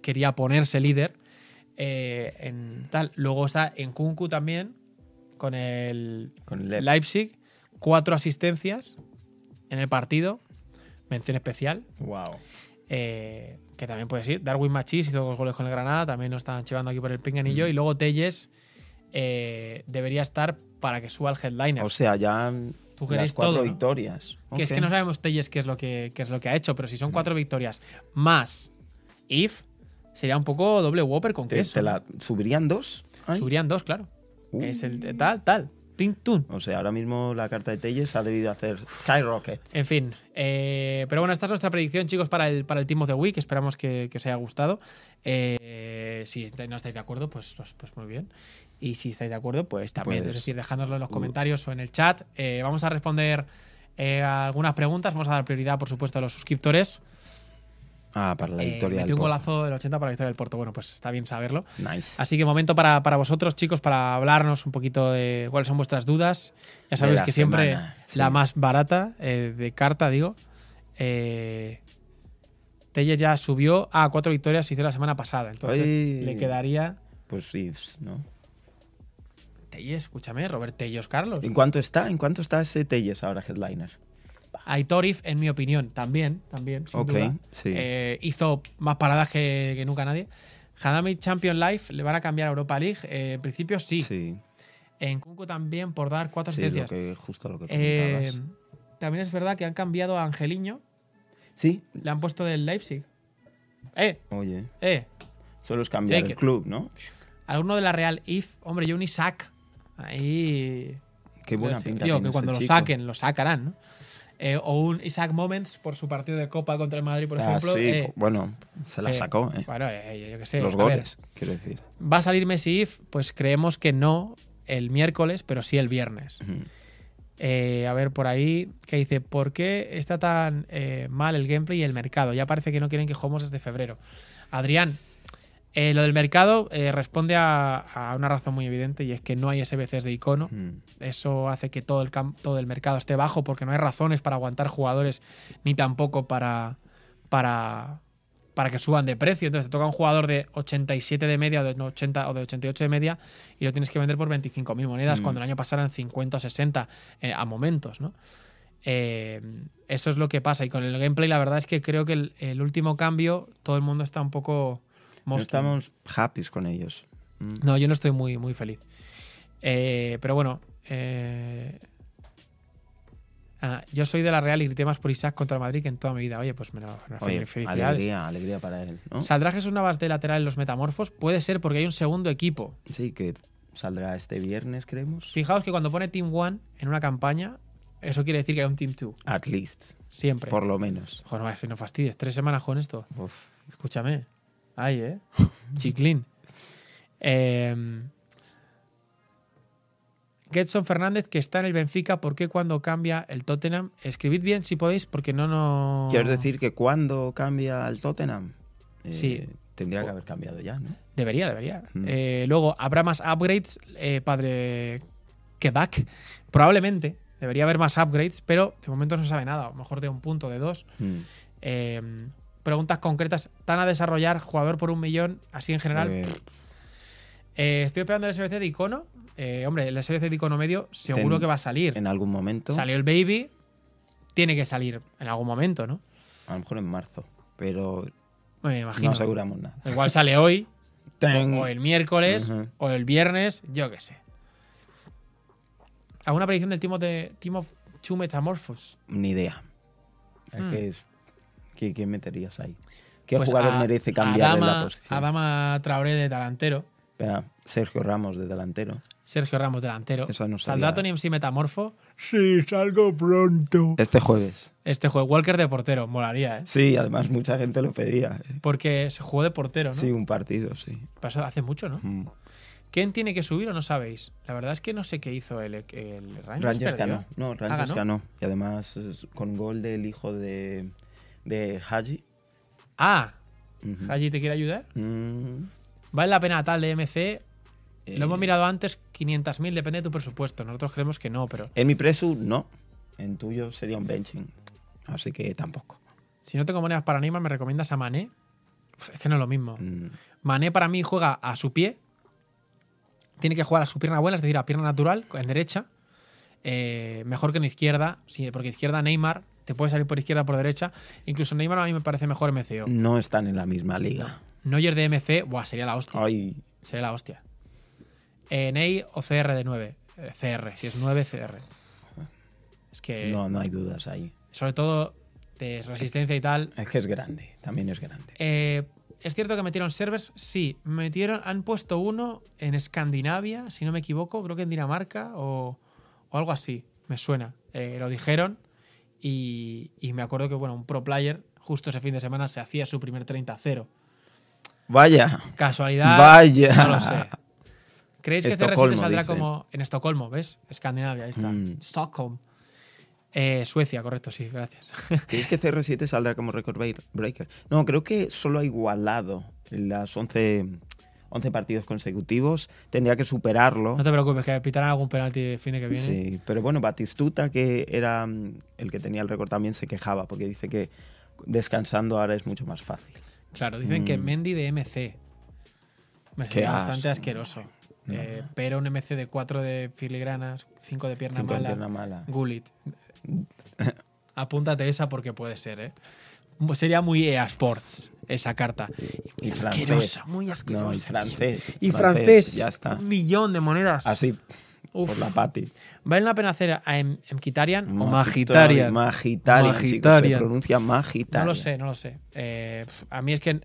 quería ponerse líder eh, en tal. Luego está en Kunku también con el Con el Lep. Leipzig, cuatro asistencias en el partido, mención especial. Wow. Eh, que también puede ser. Darwin Machis hizo dos goles con el Granada, también lo están llevando aquí por el Mm. pinganillo. Y luego Telles eh, debería estar para que suba el headliner. O sea, ya Tú las cuatro todo, ¿no? victorias. que es que no sabemos Telles qué es lo que, qué es lo que ha hecho, pero si son cuatro victorias más if, sería un poco doble Whopper con ¿Te, queso. te ¿no? la subirían dos? Ay. Subirían dos, claro. Uh. Es el tal, tal. O sea, ahora mismo la carta de Telles ha debido hacer Skyrocket. En fin, eh, pero bueno, esta es nuestra predicción, chicos, para el, para el Team of the Week. Esperamos que, que os haya gustado. Eh, si no estáis de acuerdo, pues, pues, pues muy bien. Y si estáis de acuerdo, pues también, Pues, es decir, dejádnoslo en los uh. comentarios o en el chat. Eh, vamos a responder eh, algunas preguntas. Vamos a dar prioridad, por supuesto, a los suscriptores. Ah, para la Eh, victoria metí del un Porto. golazo del 80 para la victoria del Porto. Bueno, pues está bien saberlo. Nice. Así que momento para, para vosotros, chicos, para hablarnos un poquito de cuáles son vuestras dudas. Ya sabéis que siempre semana, sí. la más barata eh, de carta, digo. Eh, Telle ya subió a cuatro victorias, hizo la semana pasada. Entonces Ay. le quedaría. Pues sí, ¿no? Telle, escúchame, Robert Tellos Carlos. ¿En cuánto está? ¿En cuánto está ese Telles ahora, headliner? Aitorif, en mi opinión, también, también, sin Ok, duda. sí. Eh, hizo más paradas que, que nunca nadie. Hanami Champion Life le van a cambiar a Europa League. Eh, en principio sí. Sí, En Kunku también por dar cuatro sí, lo asistencias. que, justo lo que Eh, comentabas. también es verdad que han cambiado a Angeliño, sí, le han puesto del Leipzig. ¡Eh! oye, ¡Eh! solo es cambiar Sí, el club, ¿no? Alguno de la Real If, hombre, yo un Isaac. Ahí. Qué buena pinta que tiene cuando este lo chico. saquen, lo sacarán, ¿no? Eh, o un Isaac Moments por su partido de Copa contra el Madrid, por Ah, ejemplo. sí, eh, bueno, se la eh, sacó, ¿eh? Bueno, yo qué sé. Los ver, goles, quiero decir. ¿Va a salir Messi If? Pues creemos que no el miércoles, pero sí el viernes. A ver, por ahí, que dice, ¿por qué está tan mal el gameplay y el mercado? Ya parece que no quieren que juguemos desde febrero. Adrián, eh, lo del mercado eh, responde a, a una razón muy evidente y es que no hay SBCs de icono. Mm. Eso hace que todo el, todo el mercado esté bajo porque no hay razones para aguantar jugadores ni tampoco para, para, para que suban de precio. Entonces te toca un jugador de 87 de media o de 80 o de 88 de media y lo tienes que vender por 25.000 monedas Mm. cuando el año pasado eran 50 o 60 eh, a momentos, ¿no? Eso es lo que pasa. Y con el gameplay, la verdad es que creo que el, el último cambio, todo el mundo está un poco. No estamos happy con ellos. Mm. No, yo no estoy muy, muy feliz. Eh, pero bueno. eh, ah, yo soy de la Real y grité más por Isaac contra el Madrid que en toda mi vida. Oye, pues me lo, Oye, felicidades. alegría, alegría para él, ¿no? ¿Saldrá Jesús Navas de lateral en los metamorfos? Puede ser porque hay un segundo equipo. Sí, que saldrá este viernes, creemos. Fijaos que cuando pone Team One en una campaña, eso quiere decir que hay un Team Two. At least, Siempre. por lo menos. Joder, no, no fastidies. Tres semanas con esto. Uf. Escúchame. Ay, ¿eh? Chiclín. Eh, Getson Fernández, que está en el Benfica, ¿por qué cuando cambia el Tottenham? Escribid bien si podéis, porque no no. ¿Quieres decir que cuando cambia al Tottenham? Eh, Sí. Tendría que haber cambiado ya, ¿no? Debería, debería. Mm. Eh, luego, ¿habrá más upgrades, eh, padre Quebec? Probablemente. Debería haber más upgrades, pero de momento no se sabe nada. A lo mejor de un punto, de dos. Mm. Preguntas concretas. ¿Tan a desarrollar jugador por un millón, así en general? Eh, estoy esperando el SBC de icono. eh, hombre, el SBC de icono medio seguro Ten- que va a salir. En algún momento. Salió el Baby, tiene que salir en algún momento, ¿no? A lo mejor en marzo. Pero Me imagino. no aseguramos nada. Igual sale hoy, Ten- o, el miércoles, o el viernes, yo qué sé. ¿Alguna predicción del Team of, the- Team of Two Metamorphos? Ni idea. Es Hmm. que es- ¿qué, qué meterías ahí? ¿Qué Pues jugador a- merece cambiar la Adama, posición? Adama Traoré de delantero, Espera, Sergio Ramos de delantero. Sergio Ramos delantero. Eso no ¿Saldrá Tony MC Metamorfo? Sí, salgo pronto. Este jueves. Este juego, Walker de portero, molaría, ¿eh? Sí, además mucha gente lo pedía. ¿eh? Porque se jugó de portero, ¿no? Sí, un partido, sí. Pasó hace mucho, ¿no? Mm. ¿Quién tiene que subir o no sabéis? La verdad es que no sé qué hizo el, el Rangers. Rangers ganó. No, Rangers ganó. ganó. Y además con gol del hijo de, de Haji. Ah, allí te quiere ayudar. Mm, ¿Vale la pena tal de MC? eh, Lo hemos mirado antes, 500.000, depende de tu presupuesto. Nosotros creemos que no, pero En mi presu, no. En tuyo sería un benching. Así que tampoco. si no tengo monedas para Neymar, ¿me recomiendas a Mané? Es que no es lo mismo. Mm, Mané para mí juega a su pie. Tiene que jugar a su pierna buena, es decir, a pierna natural, en derecha. Eh, mejor que en izquierda, sí, porque izquierda Neymar, te puede salir por izquierda por derecha. Incluso Neymar a mí me parece mejor MCO. No están en la misma liga. Neuer de MC, buah, sería la hostia. Ay, Sería la hostia. Eh, Ney o CR de 9. Eh, CR, si es 9, CR. Es que, no, no hay dudas ahí. sobre todo de resistencia y tal. Es que es grande. También es grande. Eh, ¿Es cierto que metieron servers? Sí, metieron, han puesto uno en Escandinavia, si no me equivoco, creo que en Dinamarca o, o algo así, me suena. Eh, lo dijeron y, y me acuerdo que, bueno, un pro player justo ese fin de semana se hacía su primer 30-0. Vaya. Casualidad, Vaya. no lo sé. ¿Creéis que CR7 Estocolmo, saldrá dice. como en Estocolmo, ves? Escandinavia, ahí está. Mm. Stockholm. Eh, Suecia, correcto, sí, gracias. ¿Creéis que CR7 saldrá como record break- breaker? No, creo que solo ha igualado las 11, 11 partidos consecutivos. Tendría que superarlo. No te preocupes, que pitarán algún penalti el fin de que viene. Sí, pero bueno, Batistuta, que era mm, el que tenía el récord, también se quejaba porque dice que descansando ahora es mucho más fácil. Claro, dicen que Mm. Mendy de MC. Me sería bastante asqueroso. No. Eh, pero un MC de 4 de filigranas, 5 de pierna Cinco mala. pierna mala. Gullit. Apúntate esa porque puede ser, ¿eh? Sería muy EA Sports esa carta. Y Muy francés. asquerosa, muy asquerosa. No, y francés. Y francés. Ya está. Un millón de monedas. Así, Uf. por la pati. ¿Vale la pena hacer a Em- o Magitarian. Magitarian? Magitarian, chicos, se Magitarian. pronuncia No Magitarian. lo sé, no lo sé. Eh, a mí es que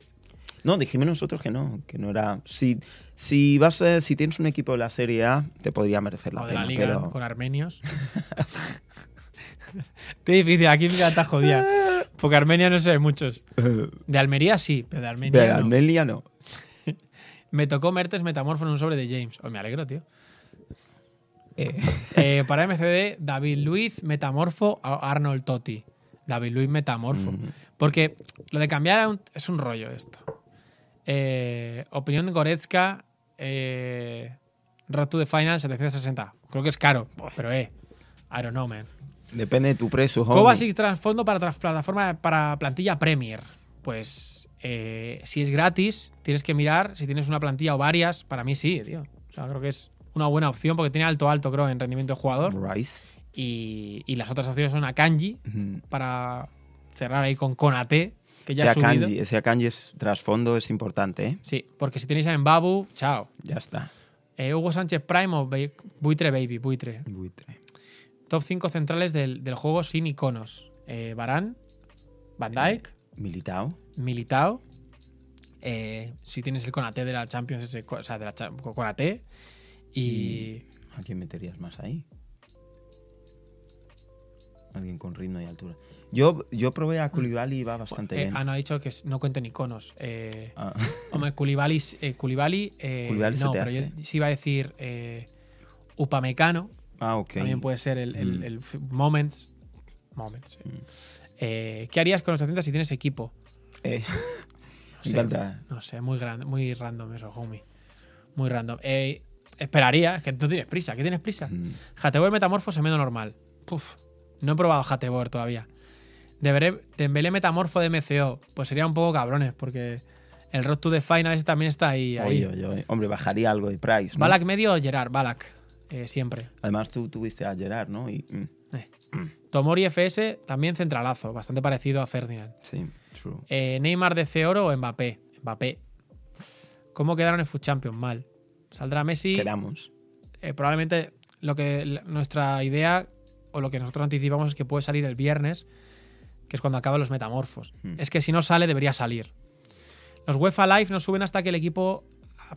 No, dijimos nosotros que no, que no era. Si, si vas a- si tienes un equipo de la Serie A, te podría merecer la o de pena. la liga pero con armenios. Qué difícil, aquí me está jodida. Porque Armenia no sé muchos. De Almería sí, pero de Armenia de no. Armelia no. Me tocó Mertes Metamorfo en un sobre de James. Oh, me alegro, tío. Eh, Eh, para MCD, David Luiz Metamorfo Arnold Totti. David Luiz Metamorfo. Mm. Porque lo de cambiar es un rollo esto. Eh, opinión de Goretzka, Road to the Final 760. Creo que es caro, pero eh, I don't know, man. Depende de tu precio. Kovacic trasfondo para plataforma para plantilla Premier. Pues eh, si es gratis, tienes que mirar si tienes una plantilla o varias. Para mí sí, tío. O sea, creo que es una buena opción porque tiene alto, alto, creo, en rendimiento de jugador. Rice. Y, y las otras opciones son Akanji Ujú. para cerrar ahí con Konate, que ya Ese ha subido. Akanji, ese Akanji es trasfondo es importante, ¿eh? Sí, porque si tenéis a Mbabu, chao. Ya está. Eh, Hugo Sánchez Prime o Buitre Baby, Buitre. Buitre. Top 5 centrales del, del juego sin iconos. Eh, Barán, Van Dijk, Militao. Militao. eh, si tienes el Konate de la Champions, ese, o sea, de la Konate. Y. ¿A quién meterías más ahí? Alguien con ritmo y altura. Yo, yo probé a Koulibaly y va bastante eh, bien. ah, no, ha dicho que no cuenten iconos. Eh, Ah, Hombre, Koulibaly, eh, Koulibaly, eh, Koulibaly se no, te pero yo sí iba a decir Upamecano, ah, ok. también puede ser el, el- Mm. el Moments. Moments. Mm. Eh, ¿Qué harías con los 80 si tienes equipo? Eh, me encanta. No sé, muy grande, muy random eso, homie. Muy random. Eh, esperaría, es que tú tienes prisa, ¿qué tienes prisa? Mm. Hateboer Metamorfo se medio normal. Puf, no he probado Hateboer todavía. Deberé, Dembélé Metamorfo de MCO, pues sería un poco cabrones, porque el Road to the Finals también está ahí. ahí. Oye, oye, oye. Hombre, bajaría algo de price. ¿no? Balak medio o Gerard, Balak. Eh, siempre. Además, tú tuviste a Gerard, ¿no? Y, mm, Tomori FS también centralazo, bastante parecido a Ferdinand. sí, true. Eh, Neymar de oro o Mbappé. Mbappé. ¿Cómo quedaron en Food Champions? Mal. Saldrá Messi. Queramos. eh, probablemente lo que la- nuestra idea o lo que nosotros anticipamos es que puede salir el viernes, que es cuando acaban los metamorfos. Hmm. Es que si no sale, debería salir. Los UEFA Live no suben hasta que el equipo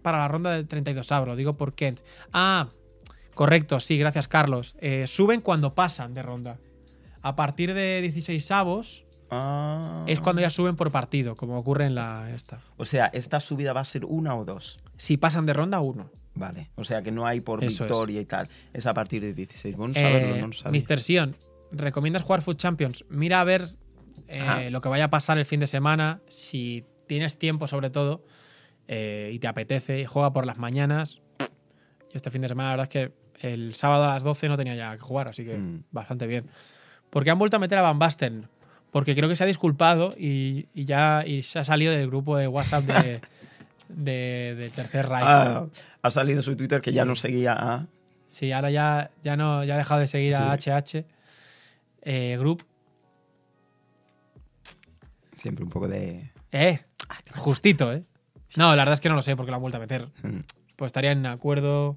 para la ronda de 32 avro, digo por Kent. Ah, correcto, sí, gracias Carlos. Eh, suben cuando pasan de ronda. A partir de 16 avos Ah. es cuando ya suben por partido, como ocurre en la esta. O sea, ¿esta subida va a ser una o dos? Si pasan de ronda, uno. Vale. O sea, que no hay por Eso es. victoria y tal. Es a partir de 16. Bueno, saberlo, Eh, no sabía. Mr. Sion, ¿recomiendas jugar Food Champions? Mira a ver eh, Ajá. lo que vaya a pasar el fin de semana. Si tienes tiempo, sobre todo, eh, y te apetece, y juega por las mañanas. Yo este fin de semana, la verdad es que el sábado a las 12 no tenía ya que jugar, así que Mm. bastante bien. Porque han vuelto a meter a Van Basten. Porque creo que se ha disculpado y, y ya y se ha salido del grupo de WhatsApp de, de- del tercer Reich. Ah, ha salido su Twitter que ya no seguía a. Sí, ahora ya, ya no ya ha dejado de seguir a Sí. HH eh, Group. Siempre un poco de. Eh, justito, ¿eh? No, la verdad es que no lo sé porque lo han vuelto a meter. mm, Pues estaría en acuerdo,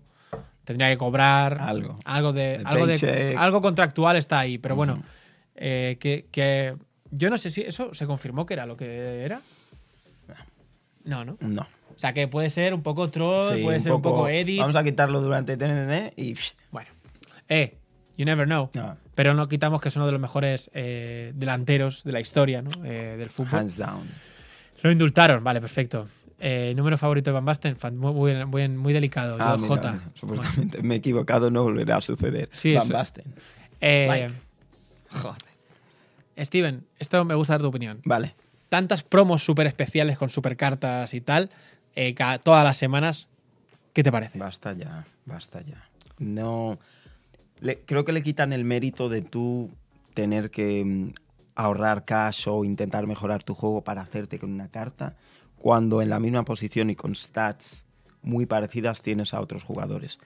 tendría que cobrar. Algo. Algo de. El Algo, de, algo contractual está ahí, pero bueno. Eh, que, que yo no sé si eso se confirmó que era lo que era. No, ¿no? No. O sea, que puede ser un poco troll, Sí, puede ser un poco edit. Vamos a quitarlo durante TNT y. Bueno. Eh, you never know. Ah, Pero no quitamos que es uno de los mejores eh, delanteros de la historia ¿no? Eh, del fútbol. hands down. Lo indultaron, vale, perfecto. Eh, número favorito de Van Basten, muy, muy, muy, muy delicado. Ah, mira, J. mira, supuestamente me he equivocado, no volverá a suceder. Sí, Van eso- Basten. Eh, Like. Joder. Steven, esto me gusta dar tu opinión. Vale. Tantas promos súper especiales con super cartas y tal, eh, ca- todas las semanas, ¿qué te parece? Basta ya, basta ya. No. le- creo que le quitan el mérito de tú tener que mm, ahorrar cash o intentar mejorar tu juego para hacerte con una carta, cuando en la misma posición y con stats muy parecidas tienes a otros jugadores.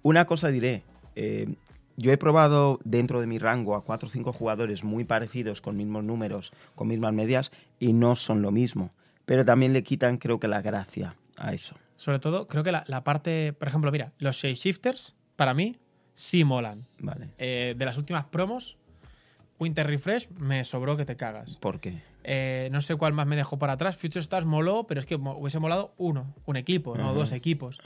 Una cosa diré, eh, yo he probado dentro de mi rango a cuatro o cinco jugadores muy parecidos, con mismos números, con mismas medias, y no son lo mismo. Pero también le quitan, creo que, la gracia a eso. Sobre todo, creo que la, la parte, por ejemplo, mira, los shapeshifters, para mí, sí molan. Vale. Eh, de las últimas promos, Winter Refresh me sobró que te cagas. ¿Por qué? Eh, no sé cuál más me dejó para atrás. Future Stars moló, pero es que hubiese molado uno, un equipo, no dos equipos.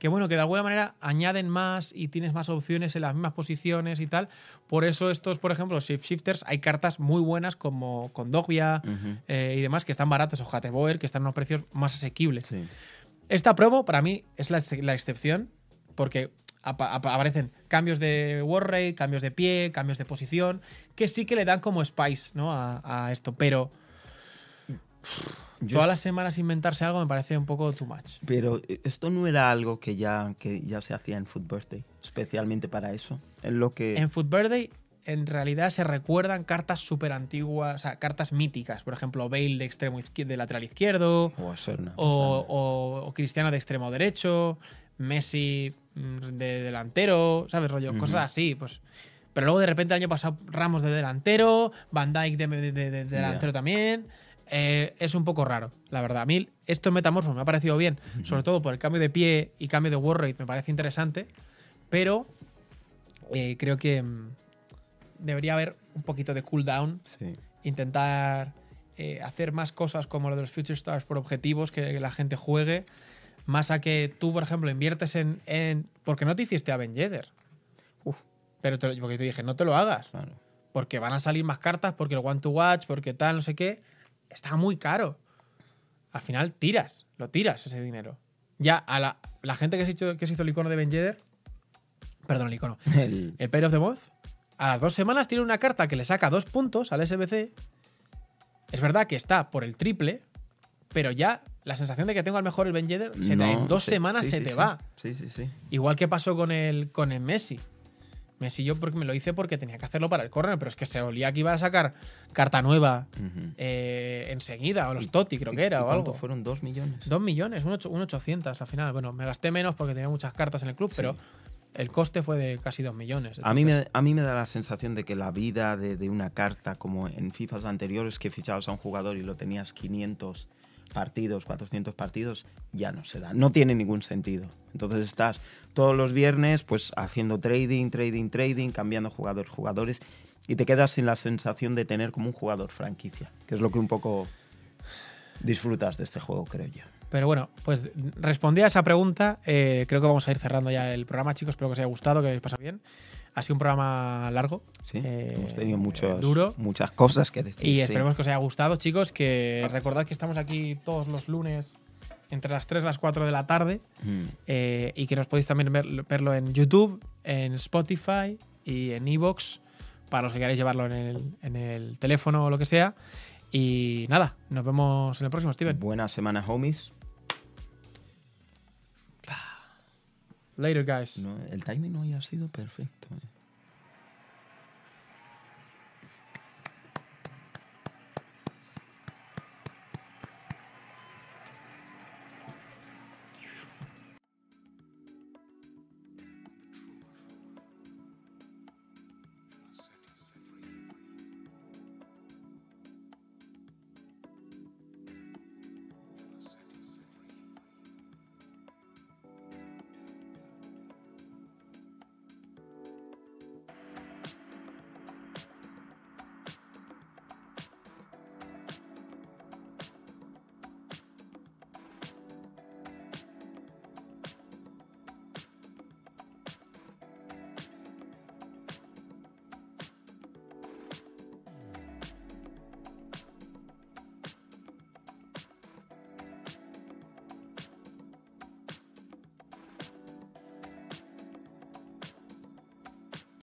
Que bueno, que de alguna manera añaden más y tienes más opciones en las mismas posiciones y tal. Por eso estos, por ejemplo, los Shifters, hay cartas muy buenas como con Dogbia Ujú. eh, y demás que están baratas, o Hateboer, que están a unos precios más asequibles. Sí. Esta promo para mí es la, ex- la excepción porque apa- apa- aparecen cambios de word rate, cambios de pie, cambios de posición, que sí que le dan como spice ¿no? a, a esto. Pero Yo- todas las semanas inventarse algo me parece un poco too much. Pero eh, esto no era algo que ya, que ya se hacía en Food Birthday, especialmente para eso. En lo que. En Food Birthday, en realidad se recuerdan cartas súper antiguas, o sea, cartas míticas. Por ejemplo, Bale de extremo de lateral izquierdo, O eso era una o, o- o Cristiano de extremo derecho, Messi mm, de delantero, ¿sabes? Rollo, cosas así, pues. Pero luego de repente el año pasado Ramos de delantero, Van Dijk de, de- de- de delantero también. Eh, es un poco raro, la verdad. A mí esto en Metamorfos me ha parecido bien, sobre todo por el cambio de pie y cambio de word rate, me parece interesante. Pero eh, creo que mm, debería haber un poquito de cooldown Sí. intentar eh, hacer más cosas como lo de los Future Stars por objetivos, que la gente juegue, más a que tú, por ejemplo, inviertes en... en porque no te hiciste a Ben Yedder. Uf. Pero te, lo- porque te dije, no te lo hagas, Claro. porque van a salir más cartas, porque el One to Watch, porque tal, no sé qué. Está muy caro. Al final tiras, lo tiras ese dinero. Ya, a la, la gente que se, hizo, que se hizo el icono de Ben perdón, el icono, El- el Pair of the Moth, a las dos semanas tiene una carta que le saca dos puntos al SBC. Es verdad que está por el triple, pero ya la sensación de que tengo al mejor el Ben Yedder, se te- No, en dos sí, semanas sí, se sí, te va. Sí, sí, sí. Igual que pasó con el, con el Messi. Messi yo porque me lo hice porque tenía que hacerlo para el corner, pero es que se olía que iba a sacar carta nueva eh, enseguida, o los Totti creo que era, ¿Y o cuánto algo. fueron? ¿Dos millones? Dos millones, un, ocho- un 800 al final. Bueno, me gasté menos porque tenía muchas cartas en el club, pero el coste fue de casi 2 millones. A mí, me, a mí me da la sensación de que la vida de, de una carta, como en FIFAs anteriores, que fichabas a un jugador y lo tenías 500 partidos, 400 partidos, ya no se da. No tiene ningún sentido. Entonces estás todos los viernes pues haciendo trading, trading, trading, cambiando jugadores, jugadores, y te quedas sin la sensación de tener como un jugador franquicia, que es lo que un poco disfrutas de este juego, creo yo. Pero bueno, pues respondí a esa pregunta. eh, creo que vamos a ir cerrando ya el programa, chicos. Espero que os haya gustado, que os pasa bien. Ha sido un programa largo. ¿sí? Eh, Hemos tenido muchos, duro. muchas cosas que decir. Y sí. esperemos que os haya gustado, chicos. Que recordad que estamos aquí todos los lunes entre las 3 y las 4 de la tarde. Mm. eh, y que nos podéis también ver- verlo en YouTube, en Spotify y en Evox. Para los que queráis llevarlo en el, en el teléfono o lo que sea. Y nada, nos vemos en el próximo, Steven. Buena semana, homies. Later, guys. No, el timing hoy ha sido perfecto. eh.